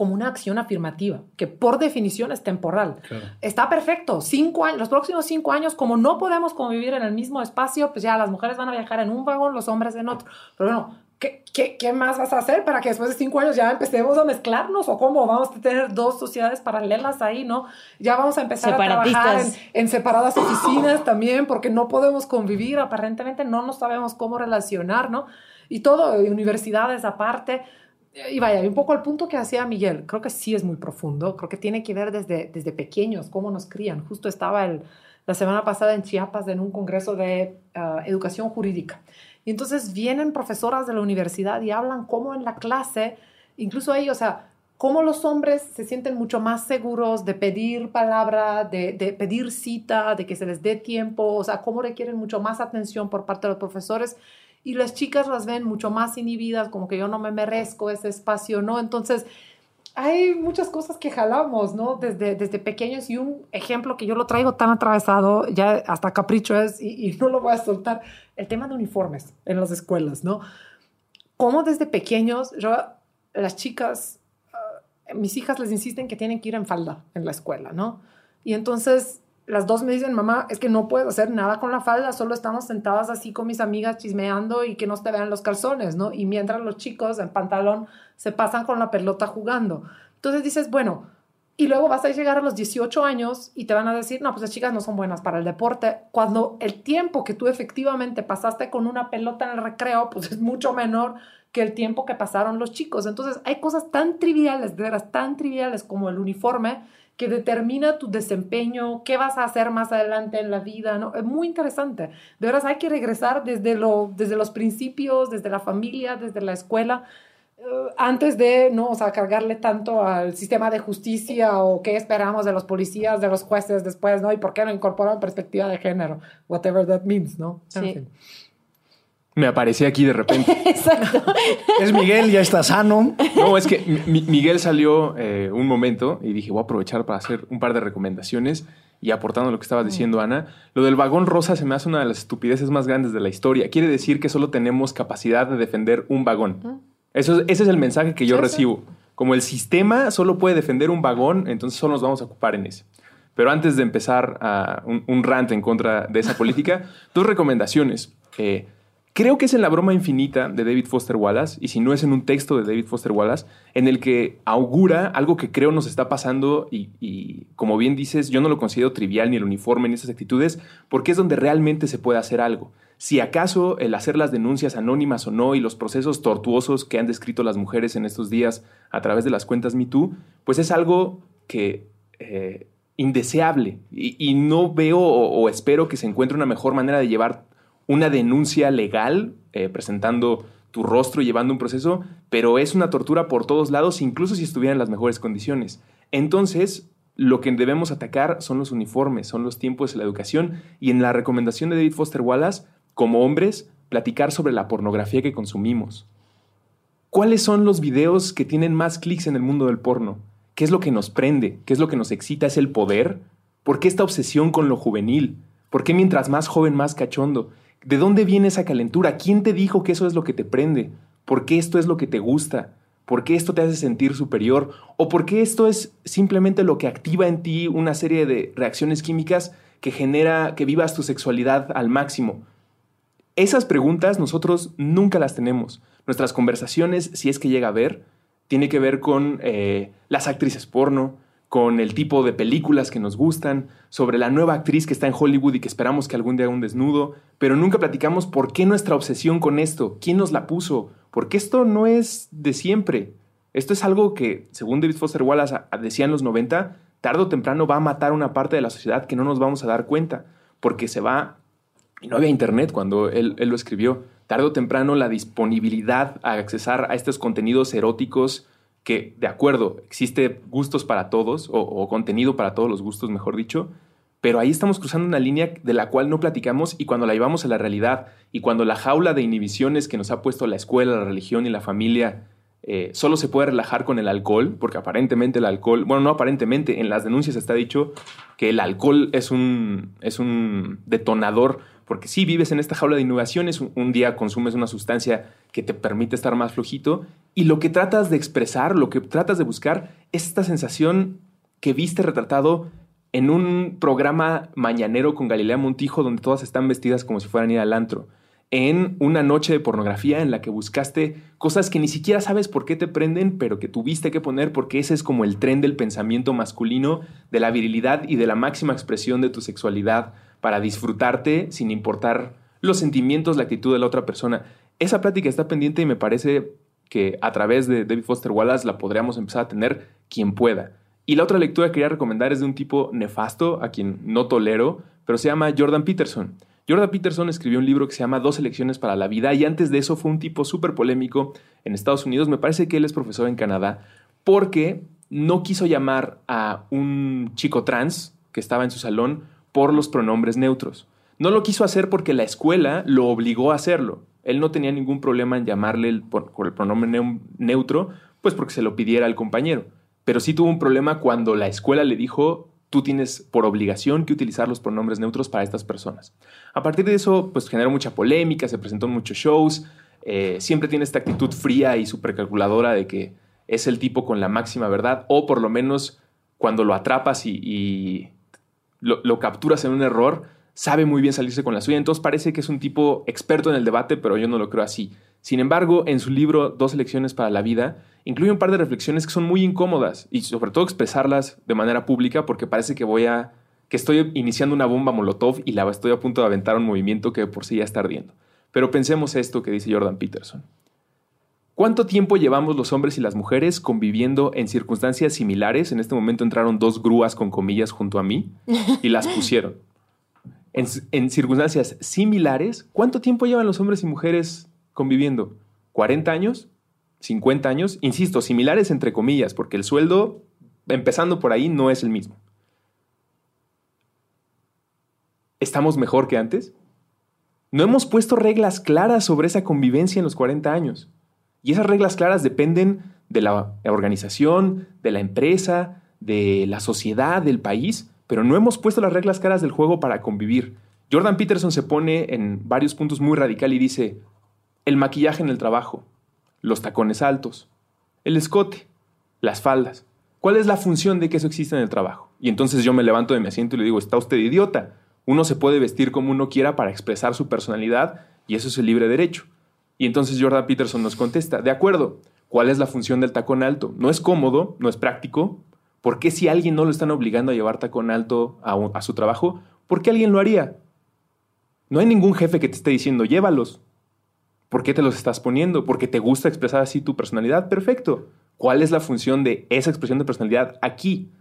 como una acción afirmativa, que por definición es temporal. Está perfecto. Cinco años, los próximos cinco años, como no podemos convivir en el mismo espacio, pues ya las mujeres van a viajar en un vagón, los hombres en otro. Pero bueno, ¿qué, qué, qué más vas a hacer para que después de cinco años ya empecemos a mezclarnos? ¿O cómo? Vamos a tener dos sociedades paralelas ahí, ¿no? Ya vamos a empezar a trabajar en, en separadas oficinas también, porque no podemos convivir, aparentemente no nos sabemos cómo relacionar, ¿no? Y todo, universidades aparte y vaya, un poco al punto que hacía Miguel, creo que sí es muy profundo, creo que tiene que ver desde, desde pequeños, cómo nos crían. Justo estaba el, la semana pasada en Chiapas en un congreso de ah, educación jurídica. Y entonces vienen profesoras de la universidad y hablan cómo en la clase, incluso ellos, o sea, cómo los hombres se sienten mucho más seguros de pedir palabra, de, de, pedir cita, de que se les dé tiempo, o sea, cómo requieren mucho más atención por parte de los profesores y las chicas las ven mucho más inhibidas, como que yo no me merezco ese espacio, ¿no? Entonces, hay muchas cosas que jalamos, ¿no? Desde, desde pequeños y un ejemplo que yo lo traigo tan atravesado, ya hasta capricho es, y, no lo voy a soltar, el tema de uniformes en las escuelas, ¿no? Como desde pequeños, yo, las chicas, ah, mis hijas les insisten que tienen que ir en falda en la escuela, ¿no? Y entonces las dos me dicen, mamá, es que no puedo hacer nada con la falda, solo estamos sentadas así con mis amigas chismeando y que no te vean los calzones, ¿no? Y mientras los chicos en pantalón se pasan con la pelota jugando. Entonces dices, bueno, Y luego vas a llegar a los 18 años y te van a decir, no, pues las chicas no son buenas para el deporte, cuando el tiempo que tú efectivamente pasaste con una pelota en el recreo, pues es mucho menor que el tiempo que pasaron los chicos. Entonces hay cosas tan triviales, de veras tan triviales como el uniforme, que determina tu desempeño, qué vas a hacer más adelante en la vida, ¿no? Es muy interesante. De veras hay que regresar desde, lo, desde los principios, desde la familia, desde la escuela, eh, antes de, ¿no? O sea, cargarle tanto al sistema de justicia o qué esperamos de los policías, de los jueces después, ¿no? Y por qué no incorporan perspectiva de género, whatever that means, ¿no? Sí. Me aparecí aquí de repente. Exacto. Es Miguel, ya está sano. No, es que Mi- Miguel salió eh, un momento y dije, voy a aprovechar para hacer un par de recomendaciones y aportando lo que estaba diciendo Ana. Lo del vagón rosa se me hace una de las estupideces más grandes de la historia. Quiere decir que solo tenemos capacidad de defender un vagón. Eso es- ese es el mensaje que yo recibo. Como el sistema solo puede defender un vagón, entonces solo nos vamos a ocupar en ese. Pero antes de empezar a un, un rant en contra de esa política, dos recomendaciones. Eh, creo que es en La broma infinita de David Foster Wallace, y si no es en un texto de David Foster Wallace, en el que augura algo que creo nos está pasando y, como bien dices, yo no lo considero trivial ni el uniforme ni esas actitudes, porque es donde realmente se puede hacer algo. Si acaso el hacer las denuncias anónimas o no y los procesos tortuosos que han descrito las mujeres en estos días a través de las cuentas MeToo, pues es algo que eh, indeseable y, no veo o espero que se encuentre una mejor manera de llevar una denuncia legal eh, presentando tu rostro llevando un proceso, pero es una tortura por todos lados, incluso si estuviera en las mejores condiciones. Entonces, lo que debemos atacar son los uniformes, son los tiempos de la educación y en la recomendación de David Foster Wallace, como hombres, platicar sobre la pornografía que consumimos. ¿Cuáles son los videos que tienen más clics en el mundo del porno? ¿Qué es lo que nos prende? ¿Qué es lo que nos excita? ¿Es el poder? ¿Por qué esta obsesión con lo juvenil? ¿Por qué mientras más joven, más cachondo? ¿De dónde viene esa calentura? ¿Quién te dijo que eso es lo que te prende? ¿Por qué esto es lo que te gusta? ¿Por qué esto te hace sentir superior? ¿O por qué esto es simplemente lo que activa en ti una serie de reacciones químicas que genera que vivas tu sexualidad al máximo? Esas preguntas nosotros nunca las tenemos. Nuestras conversaciones, si es que llega a ver, tiene que ver con eh, las actrices porno, con el tipo de películas que nos gustan, sobre la nueva actriz que está en Hollywood y que esperamos que algún día haga un desnudo, pero nunca platicamos por qué nuestra obsesión con esto, quién nos la puso, porque esto no es de siempre. Esto es algo que, según David Foster Wallace decía en los 90, tarde o temprano va a matar una parte de la sociedad que no nos vamos a dar cuenta, porque se va y no había internet cuando él, él lo escribió. Tarde o temprano la disponibilidad a accesar a estos contenidos eróticos que, de acuerdo, existe gustos para todos, o, contenido para todos los gustos, mejor dicho, pero ahí estamos cruzando una línea de la cual no platicamos y cuando la llevamos a la realidad y cuando la jaula de inhibiciones que nos ha puesto la escuela, la religión y la familia eh, solo se puede relajar con el alcohol, porque aparentemente el alcohol, bueno, no aparentemente, en las denuncias está dicho que el alcohol es un, es un detonador, porque si vives en esta jaula de innovaciones, un, día consumes una sustancia que te permite estar más flojito, y lo que tratas de expresar, lo que tratas de buscar, es esta sensación que viste retratado en un programa mañanero con Galilea Montijo, donde todas están vestidas como si fueran ir al antro en una noche de pornografía en la que buscaste cosas que ni siquiera sabes por qué te prenden, pero que tuviste que poner porque ese es como el tren del pensamiento masculino, de la virilidad y de la máxima expresión de tu sexualidad para disfrutarte sin importar los sentimientos, la actitud de la otra persona. Esa plática está pendiente y me parece que a través de David Foster Wallace la podríamos empezar a tener quien pueda. Y la otra lectura que quería recomendar es de un tipo nefasto, a quien no tolero, pero se llama Jordan Peterson. Jordan Peterson escribió un libro que se llama Dos elecciones para la vida y antes de eso fue un tipo súper polémico en Estados Unidos. Me parece que él es profesor en Canadá porque no quiso llamar a un chico trans que estaba en su salón por los pronombres neutros. No lo quiso hacer porque la escuela lo obligó a hacerlo. Él no tenía ningún problema en llamarle por, el pronombre neu- neutro, pues porque se lo pidiera al compañero. Pero sí tuvo un problema cuando la escuela le dijo, tú tienes por obligación que utilizar los pronombres neutros para estas personas. A partir de eso, pues generó mucha polémica, se presentó en muchos shows, eh, siempre tiene esta actitud fría y supercalculadora de que es el tipo con la máxima verdad, o por lo menos cuando lo atrapas y, lo, lo capturas en un error, sabe muy bien salirse con la suya, entonces parece que es un tipo experto en el debate, pero yo no lo creo así. Sin embargo, en su libro Dos elecciones para la vida, incluye un par de reflexiones que son muy incómodas y sobre todo expresarlas de manera pública porque parece que voy a que estoy iniciando una bomba molotov y la estoy a punto de aventar un movimiento que por sí ya está ardiendo. Pero pensemos esto que dice Jordan Peterson. ¿Cuánto tiempo llevamos los hombres y las mujeres conviviendo en circunstancias similares? En este momento entraron dos grúas con comillas junto a mí y las pusieron. En, en circunstancias similares, ¿cuánto tiempo llevan los hombres y mujeres conviviendo? ¿40 años? ¿50 años? Insisto, similares entre comillas, porque el sueldo, empezando por ahí, no es el mismo. ¿Estamos mejor que antes? No hemos puesto reglas claras sobre esa convivencia en los 40 años. Y esas reglas claras dependen de la organización, de la empresa, de la sociedad, del país, pero no hemos puesto las reglas claras del juego para convivir. Jordan Peterson se pone en varios puntos muy radical y dice, el maquillaje en el trabajo, los tacones altos, el escote, las faldas. ¿Cuál es la función de que eso exista en el trabajo? Y entonces yo me levanto de mi asiento y le digo, está usted idiota. Uno se puede vestir como uno quiera para expresar su personalidad y eso es el libre derecho. Y entonces Jordan Peterson nos contesta, de acuerdo, ¿cuál es la función del tacón alto? No es cómodo, no es práctico. ¿Por qué si alguien no lo están obligando a llevar tacón alto a, a su trabajo, por qué alguien lo haría? No hay ningún jefe que te esté diciendo, llévalos. ¿Por qué te los estás poniendo? ¿Porque te gusta expresar así tu personalidad? Perfecto. ¿Cuál es la función de esa expresión de personalidad aquí?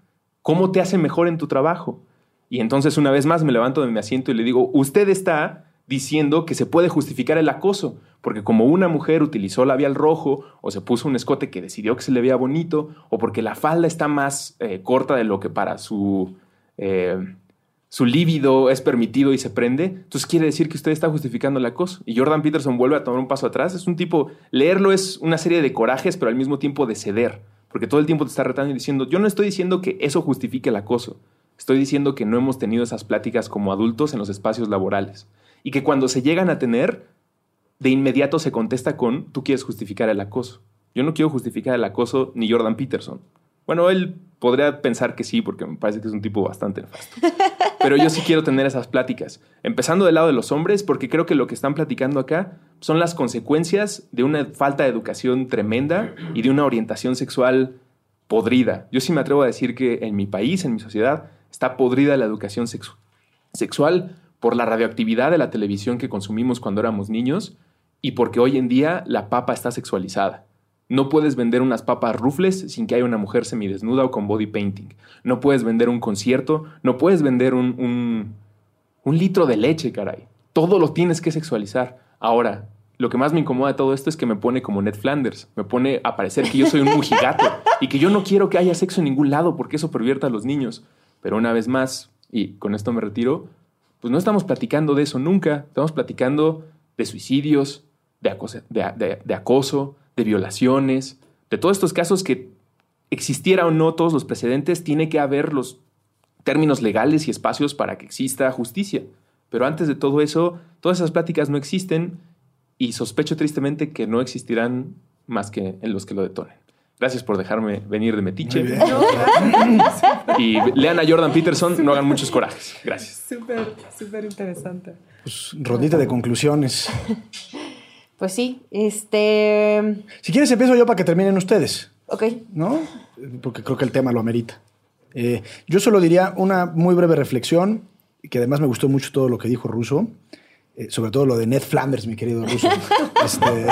¿Cómo te hace mejor en tu trabajo? Y entonces una vez más me levanto de mi asiento y le digo, usted está diciendo que se puede justificar el acoso, porque como una mujer utilizó labial rojo o se puso un escote que decidió que se le veía bonito, o porque la falda está más eh, corta de lo que para su, eh, su líbido es permitido y se prende, entonces quiere decir que usted está justificando el acoso. Y Jordan Peterson vuelve a tomar un paso atrás. Es un tipo, leerlo es una serie de corajes, pero al mismo tiempo de ceder, porque todo el tiempo te está retando y diciendo, yo no estoy diciendo que eso justifique el acoso. Estoy diciendo que no hemos tenido esas pláticas como adultos en los espacios laborales y que cuando se llegan a tener, de inmediato se contesta con, tú quieres justificar el acoso. Yo no quiero justificar el acoso ni Jordan Peterson. Bueno, él podría pensar que sí, porque me parece que es un tipo bastante nefasto. Pero yo sí quiero tener esas pláticas. Empezando del lado de los hombres, porque creo que lo que están platicando acá son las consecuencias de una falta de educación tremenda y de una orientación sexual podrida. Yo sí me atrevo a decir que en mi país, en mi sociedad, Está podrida la educación sexual por la radioactividad de la televisión que consumimos cuando éramos niños y porque hoy en día la papa está sexualizada. No puedes vender unas papas rufles sin que haya una mujer semidesnuda o con body painting. No puedes vender un concierto, no puedes vender un, un, litro de leche, caray. Todo lo tienes que sexualizar. Ahora, lo que más me incomoda de todo esto es que me pone como Ned Flanders. Me pone a parecer que yo soy un mujigato y que yo no quiero que haya sexo en ningún lado porque eso pervierta a los niños. Pero una vez más, y con esto me retiro, pues no estamos platicando de eso nunca. Estamos platicando de suicidios, de acoso, de, acoso, de violaciones, de todos estos casos que existiera o no todos los precedentes, tiene que haber los términos legales y espacios para que exista justicia. Pero antes de todo eso, todas esas pláticas no existen y sospecho tristemente que no existirán más que en los que lo detonen. Gracias por dejarme venir de Metiche. y lean a Jordan Peterson, no hagan muchos corajes. Gracias. Súper, súper interesante. Pues, rondita de conclusiones. Pues sí, este... Si quieres empiezo yo para que terminen ustedes. Ok. ¿No? Porque creo que el tema lo amerita. Eh, yo solo diría una muy breve reflexión, que además me gustó mucho todo lo que dijo Russo. Eh, sobre todo lo de Ned Flanders, mi querido ruso. Este,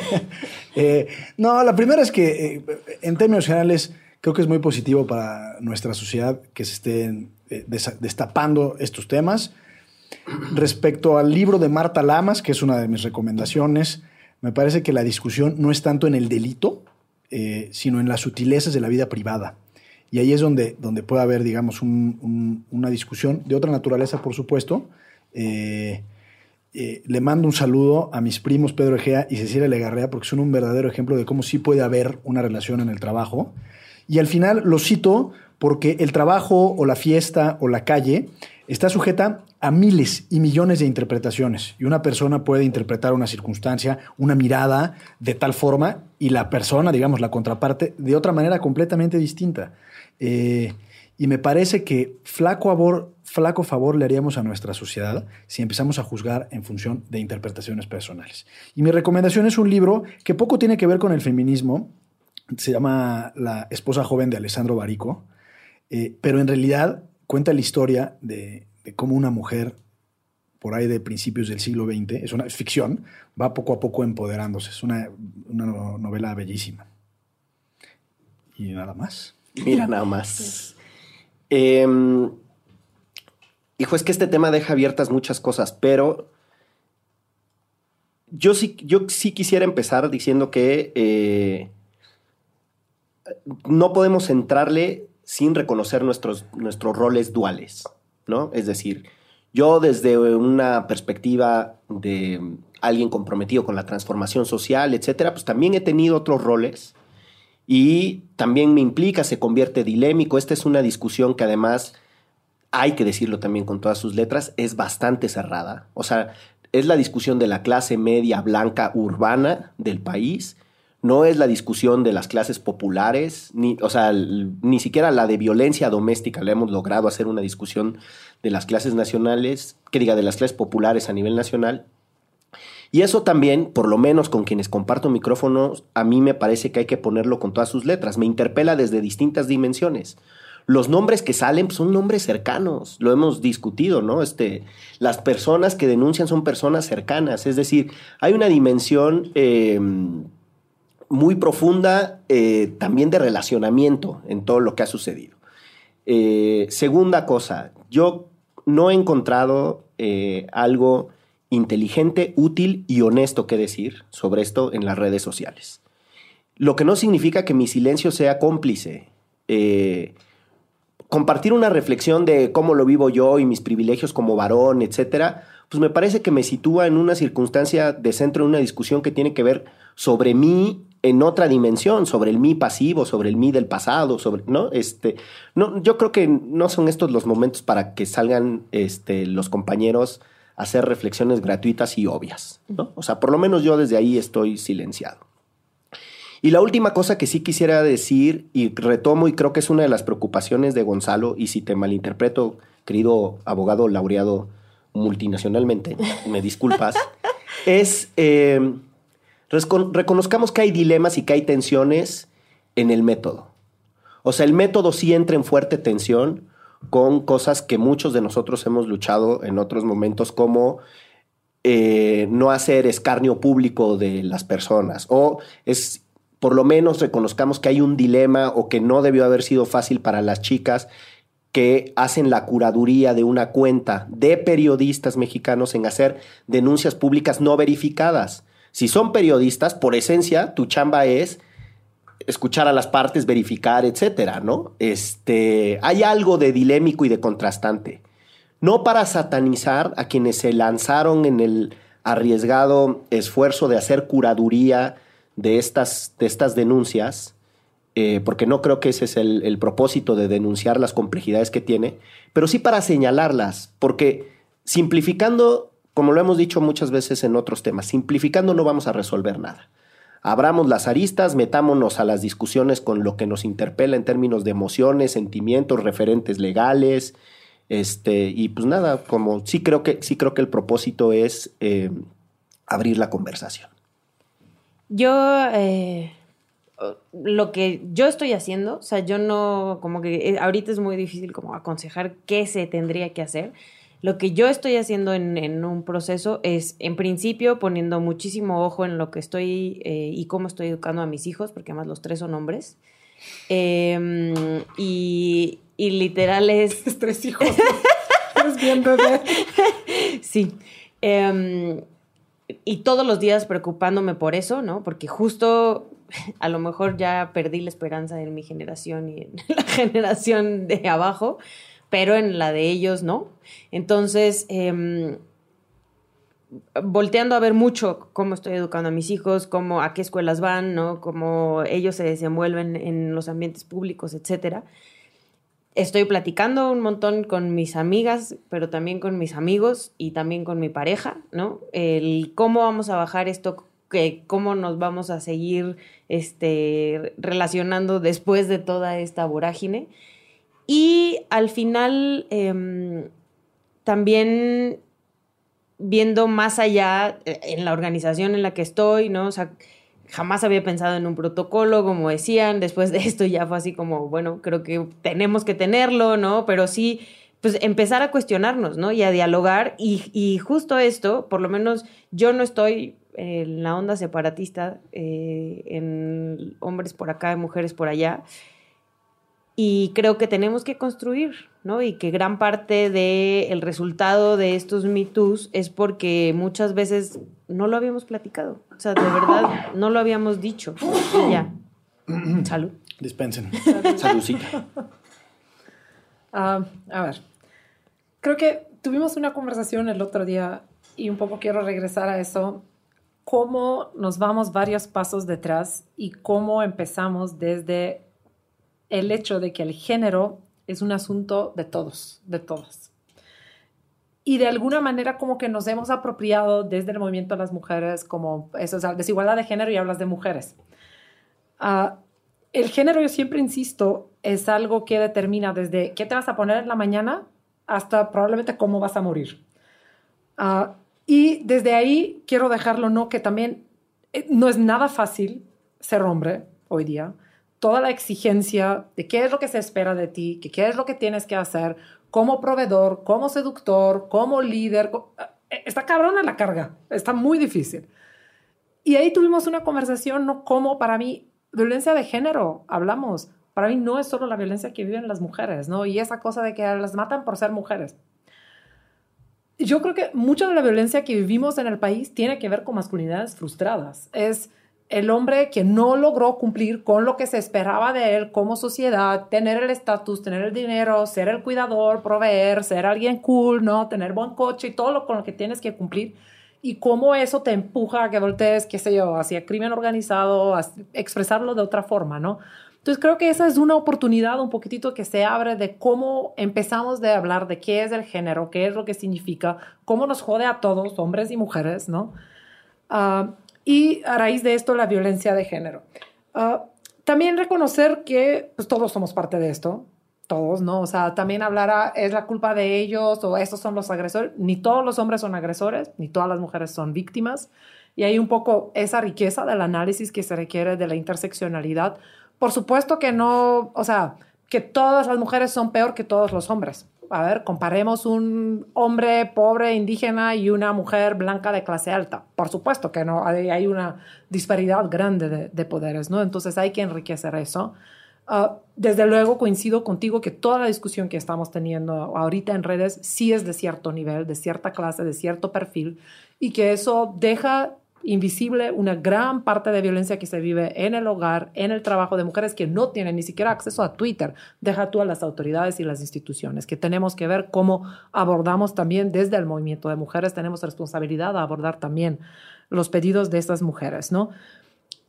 eh, no, la primera es que eh, en términos generales creo que es muy positivo para nuestra sociedad que se estén destapando estos temas. Respecto al libro de Marta Lamas, que es una de mis recomendaciones, me parece que la discusión no es tanto en el delito, sino en las sutilezas de la vida privada. Y ahí es donde, donde puede haber, digamos, una discusión de otra naturaleza, por supuesto, eh, le mando un saludo a mis primos Pedro Egea y Cecilia Legarrea porque son un verdadero ejemplo de cómo sí puede haber una relación en el trabajo. Y al final lo cito porque el trabajo o la fiesta o la calle está sujeta a miles y millones de interpretaciones. Y una persona puede interpretar una circunstancia, una mirada de tal forma y la persona, digamos, la contraparte, de otra manera completamente distinta. Eh, Y me parece que flaco favor, flaco favor le haríamos a nuestra sociedad si empezamos a juzgar en función de interpretaciones personales. Y mi recomendación es un libro que poco tiene que ver con el feminismo, se llama La esposa joven de Alessandro Barico, eh, pero en realidad cuenta la historia de, cómo una mujer por ahí de principios del siglo XX, es una ficción, va poco a poco empoderándose. Es una, novela bellísima. Y nada más. Mira, nada más. Em, hijo, es que este tema deja abiertas muchas cosas, pero yo sí, yo sí quisiera empezar diciendo que eh, no podemos entrarle sin reconocer nuestros, nuestros roles duales, ¿no? Es decir, yo desde una perspectiva de alguien comprometido con la transformación social, etcétera, pues también he tenido otros roles y también me implica, se convierte dilémico. Esta es una discusión que además, hay que decirlo también con todas sus letras, es bastante cerrada. O sea, es la discusión de la clase media blanca urbana del país no es la discusión de las clases populares, ni, o sea, ni siquiera la de violencia doméstica le hemos logrado hacer una discusión de las clases nacionales, que diga de las clases populares a nivel nacional. Y eso también, por lo menos con quienes comparto micrófonos, a mí me parece que hay que ponerlo con todas sus letras. Me interpela desde distintas dimensiones. Los nombres que salen pues, son nombres cercanos, lo hemos discutido, ¿no? Este, las personas que denuncian son personas cercanas, es decir, hay una dimensión em, muy profunda eh, también de relacionamiento en todo lo que ha sucedido. Eh, segunda cosa, yo no he encontrado eh, algo inteligente, útil y honesto que decir sobre esto en las redes sociales. Lo que no significa que mi silencio sea cómplice. compartir una reflexión de cómo lo vivo yo y mis privilegios como varón, etcétera, pues me parece que me sitúa en una circunstancia de centro en una discusión que tiene que ver sobre mí en otra dimensión, sobre el mí pasivo, sobre el mí del pasado, sobre, ¿no? Este, no, yo creo que no son estos los momentos para que salgan este, los compañeros a hacer reflexiones gratuitas y obvias, ¿no? O sea, por lo menos yo desde ahí estoy silenciado. Y la última cosa que sí quisiera decir, y retomo, y creo que es una de las preocupaciones de Gonzalo, y si te malinterpreto, querido abogado laureado multinacionalmente, me disculpas, es... Eh, reconozcamos que hay dilemas y que hay tensiones en el método. O sea, el método sí entra en fuerte tensión con cosas que muchos de nosotros hemos luchado en otros momentos, como eh, no hacer escarnio público de las personas. O es, por lo menos reconozcamos que hay un dilema o que no debió haber sido fácil para las chicas que hacen la curaduría de una cuenta de periodistas mexicanos en hacer denuncias públicas no verificadas. Si son periodistas, por esencia, tu chamba es escuchar a las partes, verificar, etcétera, ¿no? Este, hay algo de dilémico y de contrastante. No para satanizar a quienes se lanzaron en el arriesgado esfuerzo de hacer curaduría de estas, de estas denuncias, eh, porque no creo que ese es el, el propósito de denunciar las complejidades que tiene, pero sí para señalarlas, porque simplificando como lo hemos dicho muchas veces en otros temas, simplificando no vamos a resolver nada. Abramos las aristas, metámonos a las discusiones con lo que nos interpela en términos de emociones, sentimientos, referentes legales, este, y pues nada, como sí creo que, sí creo que el propósito es eh, abrir la conversación. Yo, eh, lo que yo estoy haciendo, o sea, yo no, como que eh, ahorita es muy difícil como aconsejar qué se tendría que hacer. Lo que yo estoy haciendo en, un proceso es, en principio, poniendo muchísimo ojo en lo que estoy eh, y cómo estoy educando a mis hijos, porque además los tres son hombres. Em, y, literal es... tres hijos. ¿Estás bien, bebé? sí. Em, y todos los días preocupándome por eso, ¿no? Porque justo a lo mejor ya perdí la esperanza en mi generación y en la generación de abajo, pero en la de ellos no. Entonces, em, volteando a ver mucho cómo estoy educando a mis hijos, cómo, a qué escuelas van, ¿no? Cómo ellos se desenvuelven en los ambientes públicos, etcétera. Estoy platicando un montón con mis amigas, pero también con mis amigos y también con mi pareja, ¿no? El cómo vamos a bajar esto, cómo nos vamos a seguir este, relacionando después de toda esta vorágine. Y al final, em, también viendo más allá eh, en la organización en la que estoy, ¿no? O sea, jamás había pensado en un protocolo, como decían, después de esto ya fue así como, bueno, creo que tenemos que tenerlo, ¿no? Pero sí, pues empezar a cuestionarnos, ¿no? Y a dialogar. Y, justo esto, por lo menos yo no estoy en la onda separatista, eh, en hombres por acá, mujeres por allá. Y creo que tenemos que construir, ¿no? Y que gran parte del resultado de estos Me es porque muchas veces no lo habíamos platicado. O sea, de verdad, no lo habíamos dicho. Y ya. Salud. Dispensen. Saludcita. Ah, a ver, creo que tuvimos una conversación el otro día y un poco quiero regresar a eso. Cómo nos vamos varios pasos detrás y cómo empezamos desde el hecho de que el género es un asunto de todos, de todas. Y de alguna manera como que nos hemos apropiado desde el movimiento de las mujeres, como eso, o sea, desigualdad de género y hablas de mujeres. Uh, el género, yo siempre insisto, es algo que determina desde qué te vas a poner en la mañana hasta probablemente cómo vas a morir. Uh, y desde ahí quiero dejarlo, ¿no? Que también eh, no es nada fácil ser hombre hoy día toda la exigencia de qué es lo que se espera de ti, qué es lo que tienes que hacer como proveedor, como seductor, como líder. Eh, está cabrona la carga, está muy difícil. Y ahí tuvimos una conversación, no como para mí, violencia de género, hablamos. Para mí no es solo la violencia que viven las mujeres, ¿no? Y esa cosa de que las matan por ser mujeres. Yo creo que mucha de la violencia que vivimos en el país tiene que ver con masculinidades frustradas. Es el hombre que no logró cumplir con lo que se esperaba de él como sociedad, tener el estatus, tener el dinero, ser el cuidador, proveer, ser alguien cool, ¿no? Tener buen coche y todo lo con lo que tienes que cumplir. Y cómo eso te empuja a que voltees, qué sé yo, hacia crimen organizado, a expresarlo de otra forma, ¿no? Entonces creo que esa es una oportunidad un poquitito que se abre de cómo empezamos de hablar de qué es el género, qué es lo que significa, cómo nos jode a todos, hombres y mujeres, ¿no? Uh, y a raíz de esto la violencia de género. Ah, también reconocer que pues, todos somos parte de esto, todos, ¿no? O sea, también hablar a, es la culpa de ellos o estos son los agresores. Ni todos los hombres son agresores, ni todas las mujeres son víctimas. Y hay un poco esa riqueza del análisis que se requiere de la interseccionalidad. Por supuesto que no, o sea, que todas las mujeres son peor que todos los hombres a ver, comparemos un hombre pobre indígena y una mujer blanca de clase alta. Por supuesto que no, hay, una disparidad grande de, poderes, ¿no? Entonces hay que enriquecer eso. Ah, desde luego coincido contigo que toda la discusión que estamos teniendo ahorita en redes sí es de cierto nivel, de cierta clase, de cierto perfil, y que eso deja invisible una gran parte de violencia que se vive en el hogar, en el trabajo de mujeres que no tienen ni siquiera acceso a Twitter. Deja tú a las autoridades y las instituciones, que tenemos que ver cómo abordamos también desde el movimiento de mujeres, tenemos responsabilidad de abordar también los pedidos de estas mujeres, ¿no?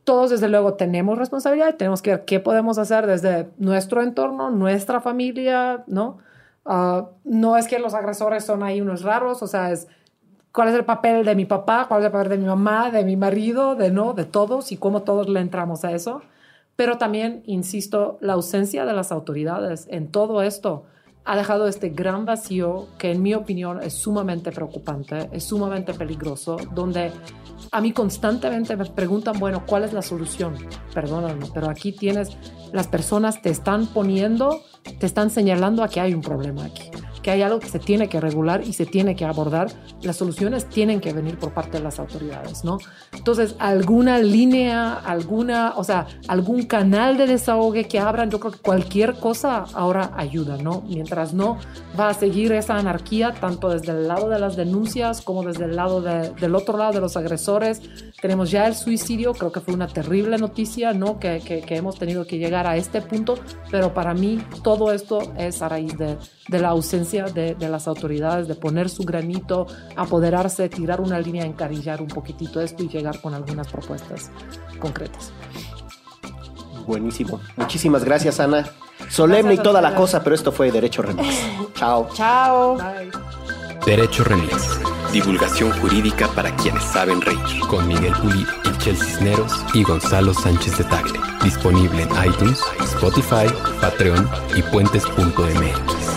Todos, desde luego, tenemos responsabilidad y tenemos que ver qué podemos hacer desde nuestro entorno, nuestra familia, ¿no? Ah, no es que los agresores son ahí unos raros, o sea, es cuál es el papel de mi papá, cuál es el papel de mi mamá, de mi marido, de no, de todos y cómo todos le entramos a eso. Pero también, insisto, la ausencia de las autoridades en todo esto ha dejado este gran vacío que en mi opinión es sumamente preocupante, es sumamente peligroso, donde a mí constantemente me preguntan, bueno, ¿cuál es la solución? Perdóname, pero aquí tienes, las personas te están poniendo, te están señalando a que hay un problema aquí que hay algo que se tiene que regular y se tiene que abordar, las soluciones tienen que venir por parte de las autoridades, ¿no? Entonces, alguna línea, alguna, o sea, algún canal de desahogue que abran, yo creo que cualquier cosa ahora ayuda, ¿no? Mientras no va a seguir esa anarquía, tanto desde el lado de las denuncias como desde el lado del otro lado de los agresores. Tenemos ya el suicidio, creo que fue una terrible noticia, ¿no? Que, que, que hemos tenido que llegar a este punto, pero para mí todo esto es a raíz de, de la ausencia de, las autoridades de poner su granito, apoderarse, tirar una línea, encarillar un poquitito esto y llegar con algunas propuestas concretas. Buenísimo. Muchísimas gracias, Ana. Solemne y toda la cosa, pero esto fue Derecho Remix. Chao. Chao. Derecho Remix Divulgación jurídica para quienes saben reír. Con Miguel Pulido, Itchel Cisneros y Gonzalo Sánchez de Tagle. Disponible en iTunes, Spotify, Patreon y puentes.mx.